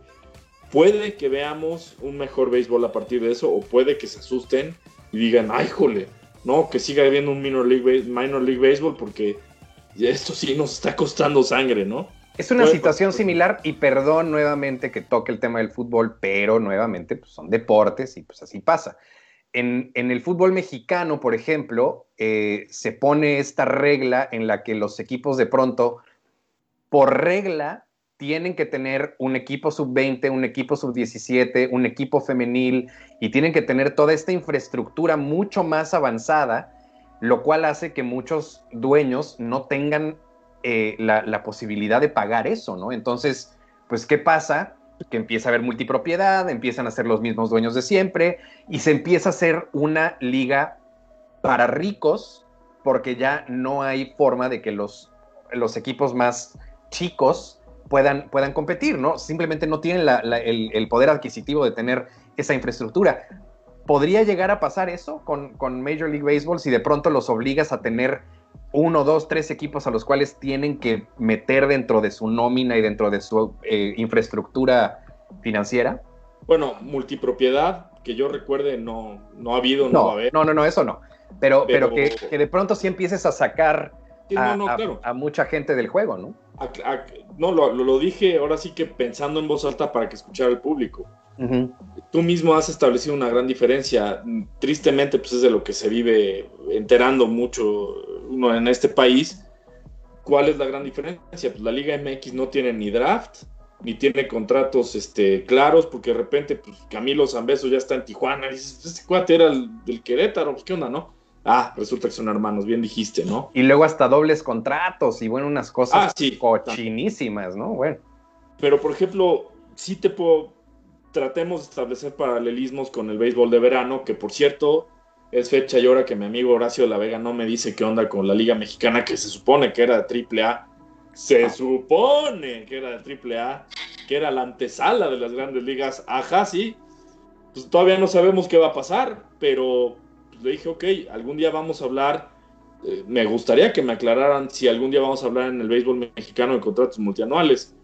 puede que veamos un mejor béisbol a partir de eso o puede que se asusten y digan, ay, jole, no, que siga habiendo un minor league, minor league baseball porque esto sí nos está costando sangre, ¿no? Es una situación similar y perdón nuevamente que toque el tema del fútbol, pero nuevamente pues, son deportes y pues así pasa. En, el fútbol mexicano, por ejemplo, eh, se pone esta regla en la que los equipos de pronto, por regla, tienen que tener un equipo sub-20, un equipo sub-17, un equipo femenil y tienen que tener toda esta infraestructura mucho más avanzada, lo cual hace que muchos dueños no tengan eh, la, la, posibilidad de pagar eso, ¿no? Entonces, pues, ¿qué pasa? Que empieza a haber multipropiedad, empiezan a ser los mismos dueños de siempre y se empieza a hacer una liga para ricos porque ya no hay forma de que los, los equipos más chicos puedan, puedan competir, ¿no? Simplemente no tienen el, poder adquisitivo de tener esa infraestructura. ¿Podría llegar a pasar eso con, con Major League Baseball si de pronto los obligas a tener uno, dos, tres equipos a los cuales tienen que meter dentro de su nómina y dentro de su eh, infraestructura financiera? Bueno, multipropiedad, que yo recuerde, no, no ha habido, no, va a haber. No, no, no, eso no. Pero, pero, que, de pronto sí empieces a sacar a, mucha gente del juego, ¿no? no, lo, lo, dije ahora sí que pensando en voz alta para que escuchara el público. Tú mismo has establecido una gran diferencia. Tristemente, pues es de lo que se vive enterando mucho en este país. ¿Cuál es la gran diferencia? Pues la Liga MX no tiene ni draft, ni tiene contratos este, claros, porque de repente pues, Camilo Zambeso ya está en Tijuana. Y dices, este cuate era el, del Querétaro, pues qué onda, ¿no? Ah, resulta que son hermanos, bien dijiste, ¿no? Y luego hasta dobles contratos y bueno, unas cosas ah, cochinísimas, ¿no? Bueno. Pero por ejemplo, sí te puedo tratemos de establecer paralelismos con el béisbol de verano, que por cierto es fecha y hora que mi amigo Horacio la Vega no me dice qué onda con la Liga Mexicana, que se supone que era de triple A. Se supone que era de triple A, que era la antesala de las grandes ligas. Ajá, sí. Pues todavía no sabemos qué va a pasar, pero le dije, ok, algún día vamos a hablar. Eh, me gustaría que me aclararan si algún día vamos a hablar en el béisbol mexicano de contratos multianuales.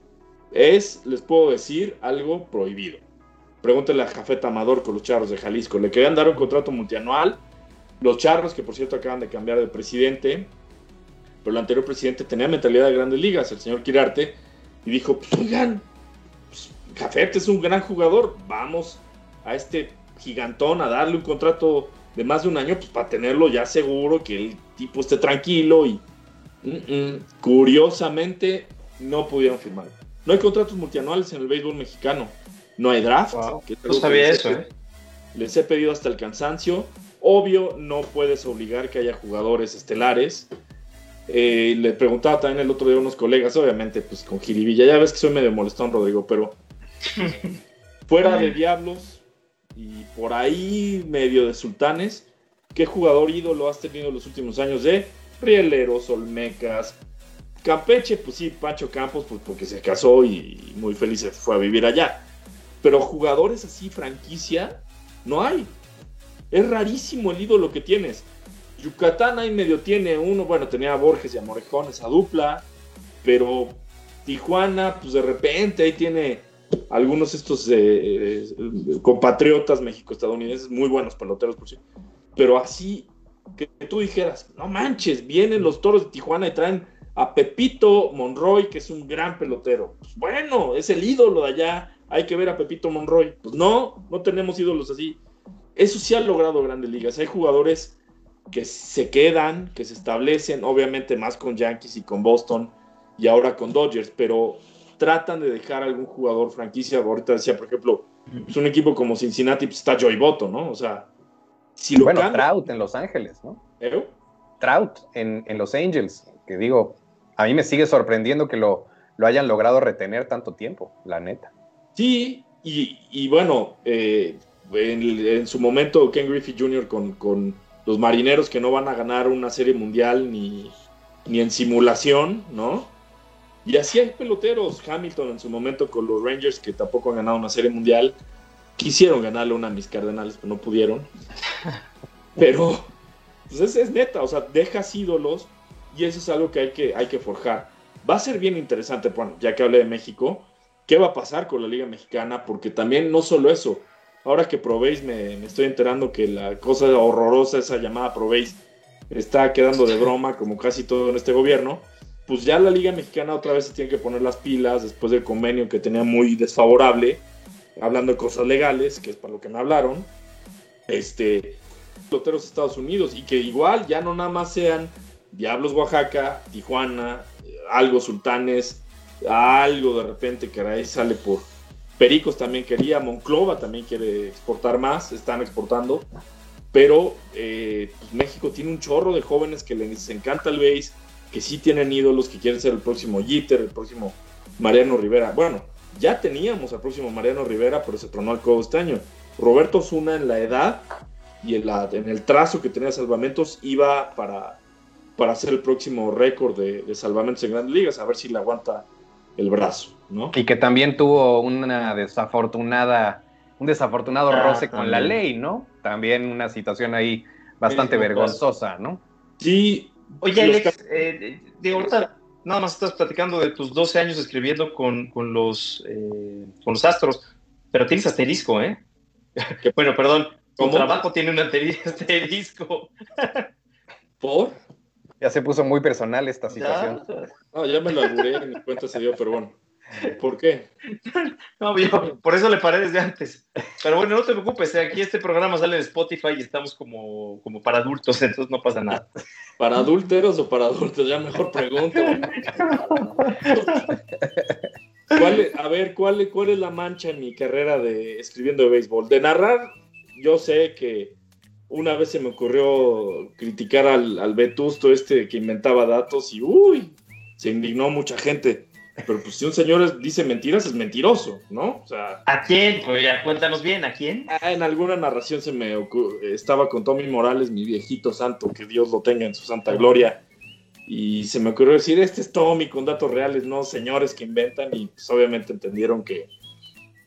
Es, les puedo decir, algo prohibido Pregúntele a Jafeta Amador con los Charros de Jalisco. Le querían dar un contrato multianual. Los Charros, que por cierto acaban de cambiar de presidente, pero el anterior presidente tenía mentalidad de grandes ligas, el señor Quirarte, y dijo, pues oigan, pues, Jafeta es un gran jugador, vamos a este gigantón a darle un contrato de más de un año, pues para tenerlo ya seguro, que el tipo esté tranquilo y mm, mm, curiosamente no pudieron firmar. No hay contratos multianuales en el béisbol mexicano. No hay draft. no sabía eso, ¿eh? Les he pedido hasta el cansancio. Obvio, no puedes obligar que haya jugadores estelares. Eh, le preguntaba también el otro día a unos colegas, obviamente, pues con jiribilla. Ya ves que soy medio molestón, Rodrigo, pero fuera de Diablos y por ahí medio de Sultanes, ¿qué jugador ídolo has tenido los últimos años de Rieleros, Olmecas, Campeche, pues sí, Pancho Campos, pues porque se casó y muy feliz se fue a vivir allá. Pero jugadores así, franquicia, no hay. Es rarísimo el ídolo que tienes. Yucatán ahí medio tiene uno, bueno, tenía a Borges y a Morejón esa dupla, pero Tijuana, pues de repente ahí tiene algunos estos eh, eh, compatriotas México-estadounidenses, muy buenos peloteros, por. Pero así, que tú dijeras, no manches, vienen los toros de Tijuana y traen a Pepito Monroy, que es un gran pelotero. Pues bueno, es el ídolo de allá, hay que ver a Pepito Monroy. Pues no, no tenemos ídolos así. Eso sí ha logrado grandes ligas. Hay jugadores que se quedan, que se establecen, obviamente más con Yankees y con Boston y ahora con Dodgers, pero tratan de dejar algún jugador franquicia. Ahorita decía, por ejemplo, es pues un equipo como Cincinnati, pues está Joey Boto, ¿no? O sea, si lo Bueno, Trout en Los Ángeles, ¿no? ¿Eh? Trout en, en Los Angels, que digo, a mí me sigue sorprendiendo que lo, lo hayan logrado retener tanto tiempo, la neta. Sí, y, bueno, eh, en, su momento Ken Griffey Jr. Con, los marineros que no van a ganar una serie mundial ni, ni en simulación, ¿no? Y así hay peloteros, Hamilton en su momento con los Rangers que tampoco han ganado una serie mundial, quisieron ganarle una a mis Cardenales, pero no pudieron. Pero, pues es, es neta, o sea, dejas ídolos y eso es algo que hay que, hay que forjar. Va a ser bien interesante, bueno, ya que hablé de México, ¿qué va a pasar con la Liga Mexicana? Porque también no solo eso, ahora que probéis me, estoy enterando que la cosa horrorosa, esa llamada probéis, está quedando de broma, como casi todo en este gobierno, pues ya la Liga Mexicana otra vez se tiene que poner las pilas después del convenio que tenía muy desfavorable, hablando de cosas legales, que es para lo que me hablaron, este, loteros Estados Unidos, y que igual ya no nada más sean Diablos Oaxaca, Tijuana, algo Sultanes, algo de repente que ahí sale por Pericos también quería, Monclova también quiere exportar más, están exportando, pero eh, pues México tiene un chorro de jóvenes que les encanta el base, que sí tienen ídolos, que quieren ser el próximo Jeter, el próximo Mariano Rivera. Bueno, ya teníamos al próximo Mariano Rivera, pero se tronó al codo este año. Roberto Zuna en la edad y en, el trazo que tenía Salvamentos iba para para hacer el próximo récord de, salvamentos en grandes ligas, a ver si le aguanta el brazo, ¿no? Y que también tuvo una desafortunada, un desafortunado ah, roce con la ley, ¿no? También una situación ahí bastante vergonzosa, ¿no? Sí. Oye, Alex, eh, de ahorita nada más estás platicando de tus 12 años escribiendo con, los, eh, con los astros, pero tienes asterisco, ¿eh? bueno, perdón, tu trabajo tiene un asterisco. ¿Por? Ya se puso muy personal esta situación. No, ya me lo alburé, mi cuenta se dio, pero bueno. ¿Por qué? No, yo por eso le paré desde antes. Pero bueno, no te preocupes, eh, aquí este programa sale en Spotify y estamos como, como para adultos, entonces no pasa nada. ¿Para adúlteros o para adultos? Ya mejor pregunto. a ver, ¿cuál, ¿cuál es la mancha en mi carrera de escribiendo de béisbol? De narrar, yo sé que una vez se me ocurrió criticar al, al Vetusto este que inventaba datos y uy, se indignó mucha gente. Pero pues si un señor dice mentiras, es mentiroso, ¿no? O sea, ¿A quién? Pues ya cuéntanos bien, ¿a quién? Ah, en alguna narración se me estaba con Tommy Morales, mi viejito santo, que Dios lo tenga en su santa gloria. Y se me ocurrió decir, este es Tommy con datos reales, no señores que inventan. Y pues obviamente entendieron que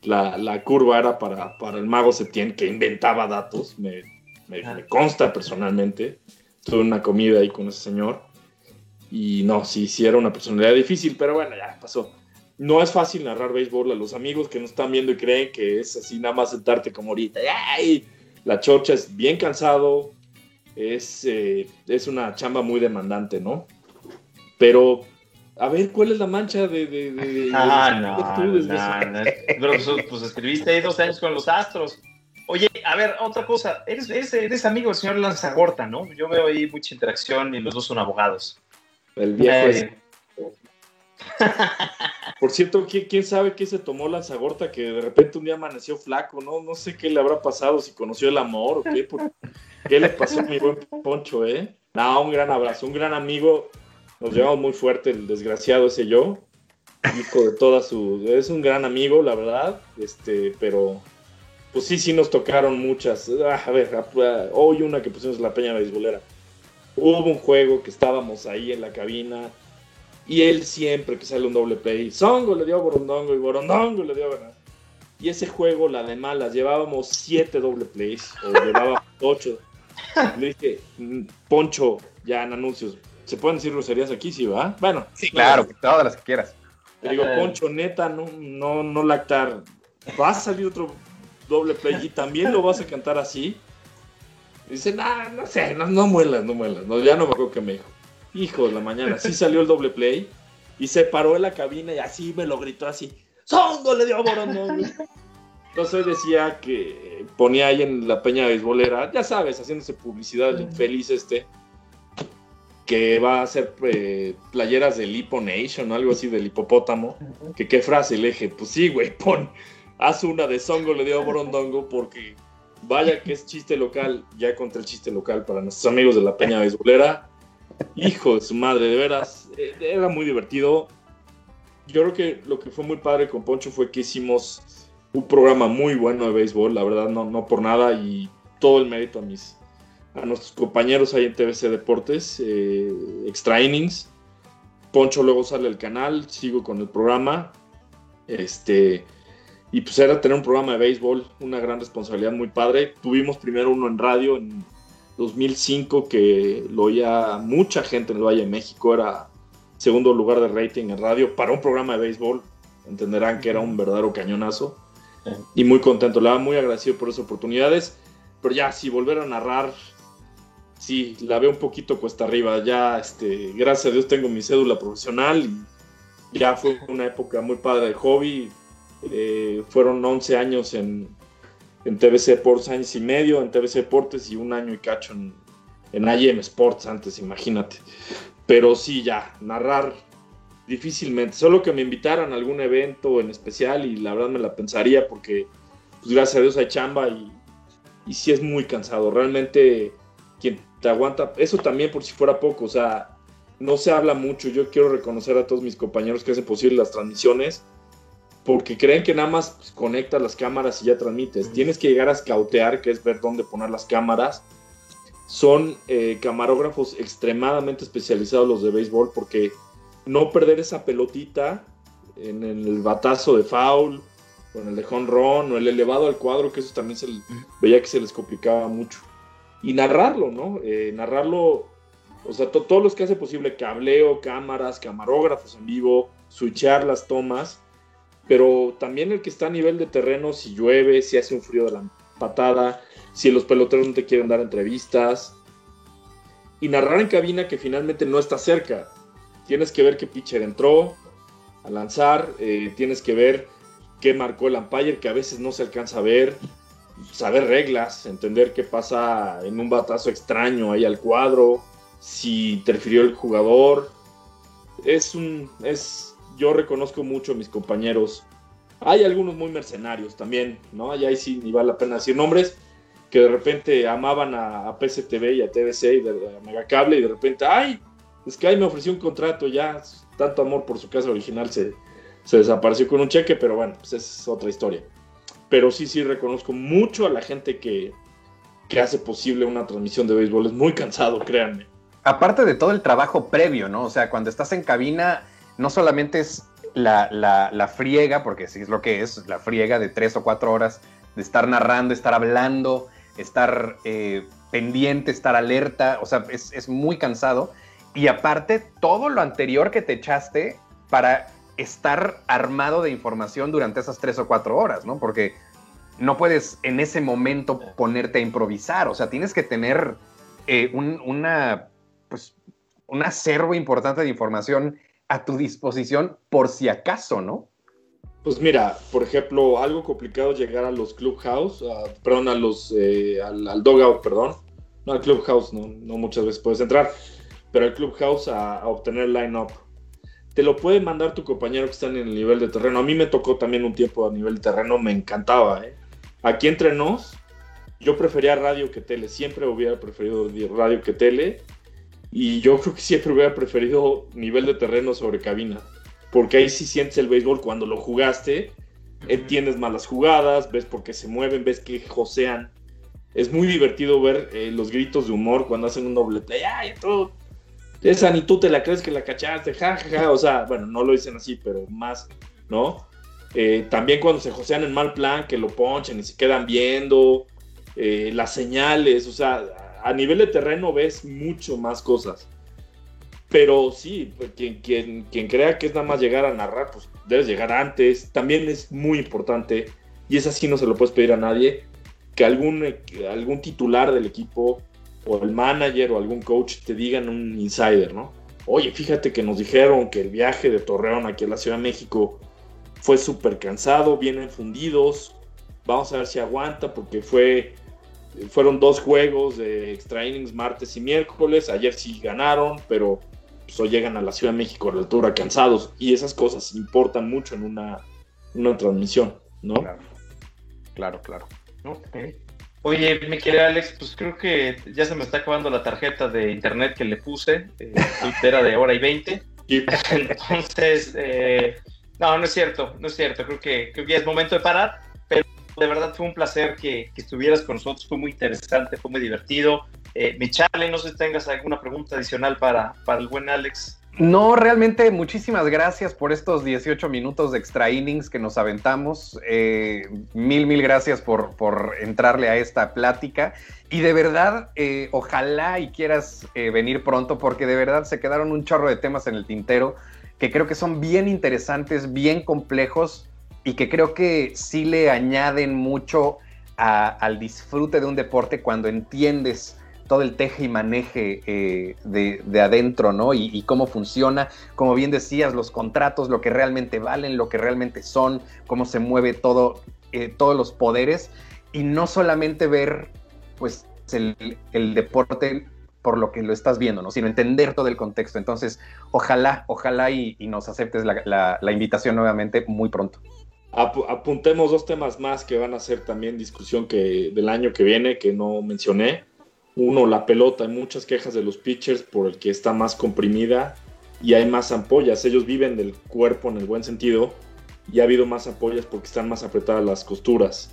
la, la curva era para, para el mago Septién, que inventaba datos. Me, me, consta personalmente. Tuve una comida ahí con ese señor. Y no, sí, sí era una personalidad difícil, pero bueno, ya pasó. no es fácil narrar béisbol a los amigos que nos están viendo y creen que es así nada más sentarte como ahorita. ¡Ay! La chocha es bien cansado, es, eh, es una chamba muy demandante, ¿no? Pero, a ver, ¿cuál es la mancha de... de, de, ah, no, no, no, Pero pues, pues, escribiste ahí dos años con los Astros. A ver, otra cosa. Eres, eres, eres amigo del señor Lanzagorta, ¿no? Yo veo ahí mucha interacción y los dos son abogados. El viejo es... Por cierto, ¿quién, sabe qué se tomó Lanzagorta que de repente un día amaneció flaco, ¿no? No sé qué le habrá pasado, si conoció el amor o qué. ¿Qué le pasó a mi buen Poncho, eh? No, un gran abrazo, un gran amigo. Nos llevamos muy fuerte el desgraciado ese yo. Hijo de toda su... Es un gran amigo, la verdad. Este, pero... Pues sí, sí nos tocaron muchas. Ah, a ver, hoy una que pusimos en la Peña Beisbolera. Hubo un juego que estábamos ahí en la cabina y él siempre que sale un doble play, Songo le dio a Borondongo y Borondongo le dio a Bernal. Y ese juego, la de malas, llevábamos siete doble plays, o llevábamos ocho. Le dije, mm, Poncho, ya en anuncios, ¿se pueden decir groserías aquí? Sí, ¿va? Bueno. Sí, claro, todas las que quieras. Le digo, Poncho, neta, no, no, no lactar. Va a salir otro doble play y también lo vas a cantar así. dice, nah, no sé, no, no muelas, no muelas. No, ya no me acuerdo que me dijo. Hijo de la mañana, sí salió el doble play y se paró en la cabina y así me lo gritó así. ¡Sondo le dio a Borondongo! Entonces decía que ponía ahí en la peña beisbolera, ya sabes, haciéndose publicidad el infeliz este, que va a hacer eh, playeras del Hippo Nation o algo así del hipopótamo. Que qué frase le dije, pues sí, güey, pon, haz una de Songo le dio a Borondongo porque vaya que es chiste local, ya contra el chiste local para nuestros amigos de la peña beisbolera Hijo de su madre, de veras, eh, era muy divertido. Yo creo que lo que fue muy padre con Poncho fue que hicimos un programa muy bueno de béisbol, la verdad, no, no por nada, y todo el mérito a mis a nuestros compañeros ahí en TVC Deportes, eh, Extra Innings. Poncho luego sale al canal, sigo con el programa. Este, y pues era tener un programa de béisbol, una gran responsabilidad muy padre. Tuvimos primero uno en radio en 2005 que lo oía mucha gente en el Valle de México, era segundo lugar de rating en radio para un programa de béisbol, entenderán que era un verdadero cañonazo. Y muy contento, le muy agradecido por esas oportunidades, pero ya si volver a narrar, sí, la veo un poquito cuesta arriba, ya este, gracias a Dios tengo mi cédula profesional y ya fue una época muy padre de hobby, eh, fueron 11 años en, en TVC Sports años y medio, en TVC Deportes y un año y cacho en, en IM Sports antes, imagínate. Pero sí, ya, narrar difícilmente. Solo que me invitaran a algún evento en especial y la verdad me la pensaría porque, pues gracias a Dios hay chamba y, y sí es muy cansado. Realmente, quien te aguanta, eso también por si fuera poco, o sea, no se habla mucho. Yo quiero reconocer a todos mis compañeros que hacen posible las transmisiones porque creen que nada más pues, conectas las cámaras y ya transmites. Tienes que llegar a escautear, que es ver dónde poner las cámaras. Son eh, camarógrafos extremadamente especializados los de béisbol porque no perder esa pelotita en el batazo de foul, o en el de home run, o el elevado al cuadro, que eso también se veía que se les complicaba mucho. Y narrarlo, ¿no? Eh, narrarlo, o sea, todos los que hace posible, cableo, cámaras, camarógrafos en vivo, switchar las tomas pero también el que está a nivel de terreno, si llueve, si hace un frío de la patada, si los peloteros no te quieren dar entrevistas. Y narrar en cabina que finalmente no está cerca. Tienes que ver qué pitcher entró a lanzar, eh, tienes que ver qué marcó el umpire, que a veces no se alcanza a ver, saber reglas, entender qué pasa en un batazo extraño ahí al cuadro, si interfirió el jugador. Es un, es, yo reconozco mucho a mis compañeros. Hay algunos muy mercenarios también, ¿no? Allá ahí sí ni vale la pena decir nombres, que de repente amaban a, PCTV y a TVC y a Megacable y de repente, ay, es que me ofreció un contrato ya, tanto amor por su casa original se, desapareció con un cheque, pero bueno, pues es otra historia. Pero sí, sí reconozco mucho a la gente que, que hace posible una transmisión de béisbol. Es muy cansado, créanme. Aparte de todo el trabajo previo, ¿no? O sea, cuando estás en cabina no solamente es la, friega, porque sí es lo que es, la friega de tres o cuatro horas de estar narrando, estar hablando, estar eh, pendiente, estar alerta, o sea, es, muy cansado. Y aparte, todo lo anterior que te echaste para estar armado de información durante esas tres o cuatro horas, ¿no? Porque no puedes en ese momento ponerte a improvisar, o sea, tienes que tener eh, un, una, pues, un acervo importante de información a tu disposición por si acaso, ¿no? Pues mira, por ejemplo, algo complicado llegar a los clubhouse, perdón, a los, eh, al, al, dogout, perdón, no al clubhouse, no, no muchas veces puedes entrar, pero al clubhouse a, a obtener line-up. Te lo puede mandar tu compañero que está en el nivel de terreno. A mí me tocó también un tiempo a nivel de terreno, me encantaba, ¿eh? Aquí entre nos, yo prefería radio que tele, siempre hubiera preferido radio que tele, y yo creo que siempre hubiera preferido nivel de terreno sobre cabina, porque ahí sí sientes el béisbol cuando lo jugaste, entiendes más las jugadas, ves por qué se mueven, ves que josean. Es muy divertido ver eh, los gritos de humor cuando hacen un doble play. ¡Ay, tú! Esa ni tú te la crees que la cachaste, jajaja. O sea, bueno, no lo dicen así, pero más, ¿no? Eh, también cuando se josean en mal plan, que lo ponchen y se quedan viendo, eh, las señales, o sea, a nivel de terreno ves mucho más cosas. Pero sí, pues, quien, quien, quien crea que es nada más llegar a narrar, pues debes llegar antes. También es muy importante, y es así no se lo puedes pedir a nadie, que algún, algún titular del equipo o el manager o algún coach te digan un insider, ¿no? Oye, fíjate que nos dijeron que el viaje de Torreón aquí a la Ciudad de México fue súper cansado, vienen fundidos. Vamos a ver si aguanta porque fue, fueron dos juegos de extra innings martes y miércoles. Ayer sí ganaron, pero pues, hoy llegan a la Ciudad de México a la altura cansados. Y esas cosas importan mucho en una, una transmisión, ¿no? Claro, claro. Oye, mi querido Alex, pues creo que ya se me está acabando la tarjeta de internet que le puse, eh, era de hora y veinte. Entonces, eh, no, no es cierto, no es cierto. Creo que, creo que ya es momento de parar, de verdad fue un placer que, estuvieras con nosotros. Fue muy interesante, fue muy divertido. Eh, mi no sé si tengas alguna pregunta adicional para, para el buen Alex. No, realmente muchísimas gracias por estos 18 minutos de extra innings que nos aventamos. Eh, mil, mil gracias por, por, entrarle a esta plática. Y de verdad, eh, ojalá y quieras eh, venir pronto porque de verdad se quedaron un chorro de temas en el tintero que creo que son bien interesantes, bien complejos y que creo que sí le añaden mucho al disfrute de un deporte cuando entiendes todo el teje y maneje eh, de, adentro, ¿no? Y, cómo funciona, como bien decías, los contratos, lo que realmente valen, lo que realmente son, cómo se mueve todo, eh, todos los poderes, y no solamente ver, pues, el, el deporte por lo que lo estás viendo, ¿no? Sino entender todo el contexto. Entonces, ojalá, ojalá y, nos aceptes la, invitación nuevamente muy pronto. Apuntemos dos temas más que van a ser también discusión que, del año que viene, que no mencioné. Uno, la pelota. Hay muchas quejas de los pitchers por el que está más comprimida y hay más ampollas. Ellos viven del cuerpo en el buen sentido y ha habido más ampollas porque están más apretadas las costuras.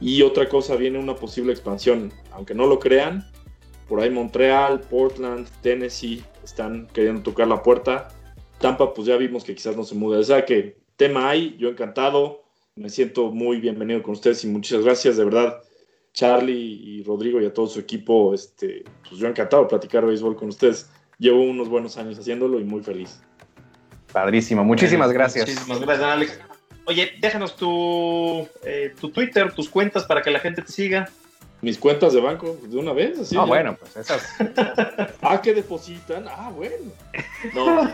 Y otra cosa, viene una posible expansión. Aunque no lo crean, por ahí Montreal, Portland, Tennessee están queriendo tocar la puerta. Tampa, pues ya vimos que quizás no se muda. O sea que tema hay, yo encantado. Me siento muy bienvenido con ustedes y muchas gracias, de verdad. Charlie y Rodrigo y a todo su equipo, este, pues yo encantado de platicar béisbol con ustedes. Llevo unos buenos años haciéndolo y muy feliz. Padrísimo, muchísimas gracias. Muchísimas gracias, Alex. Oye, déjanos tu, eh, tu Twitter, tus cuentas para que la gente te siga mis cuentas de banco de una vez. Así ah, bueno, pues esas. ah, que depositan. Ah, bueno. No.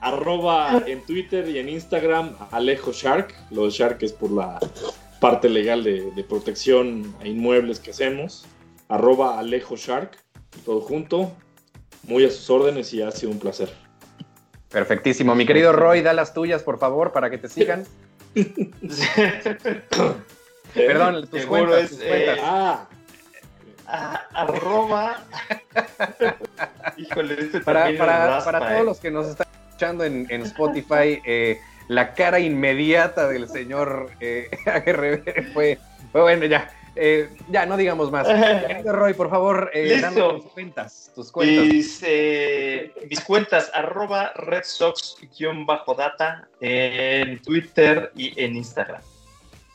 Arroba en Twitter y en Instagram Alejo Shark. Lo de Shark es por la parte legal de, protección a inmuebles que hacemos. Arroba Alejo Shark. Todo junto. Muy a sus órdenes y ha sido un placer. Perfectísimo. Mi querido Roy, da las tuyas, por favor, para que te sigan. Perdón, tus cuentas, eh, ah, ah, arroba. Híjole, este para, para, para todos eh. los que nos están escuchando en, en Spotify, eh, la cara inmediata del señor eh, fue, fue, bueno, ya. Eh, ya, no digamos más. Roy, por favor, eh, tus cuentas. Tus cuentas. Mis, mis cuentas, arroba Red Sox-data en Twitter y en Instagram.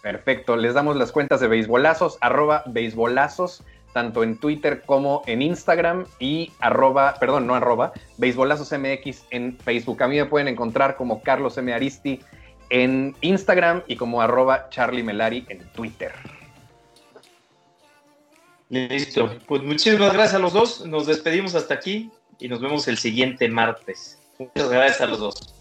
Perfecto, les damos las cuentas de beisbolazos, arroba beisbolazos, tanto en Twitter como en Instagram y arroba, perdón, no arroba, Beisbolazos MX en Facebook. A mí me pueden encontrar como Carlos M. Aristi en Instagram y como arroba Charlie Melari en Twitter. Listo. Pues muchísimas gracias a los dos. Nos despedimos hasta aquí y nos vemos el siguiente martes. Muchas gracias a los dos.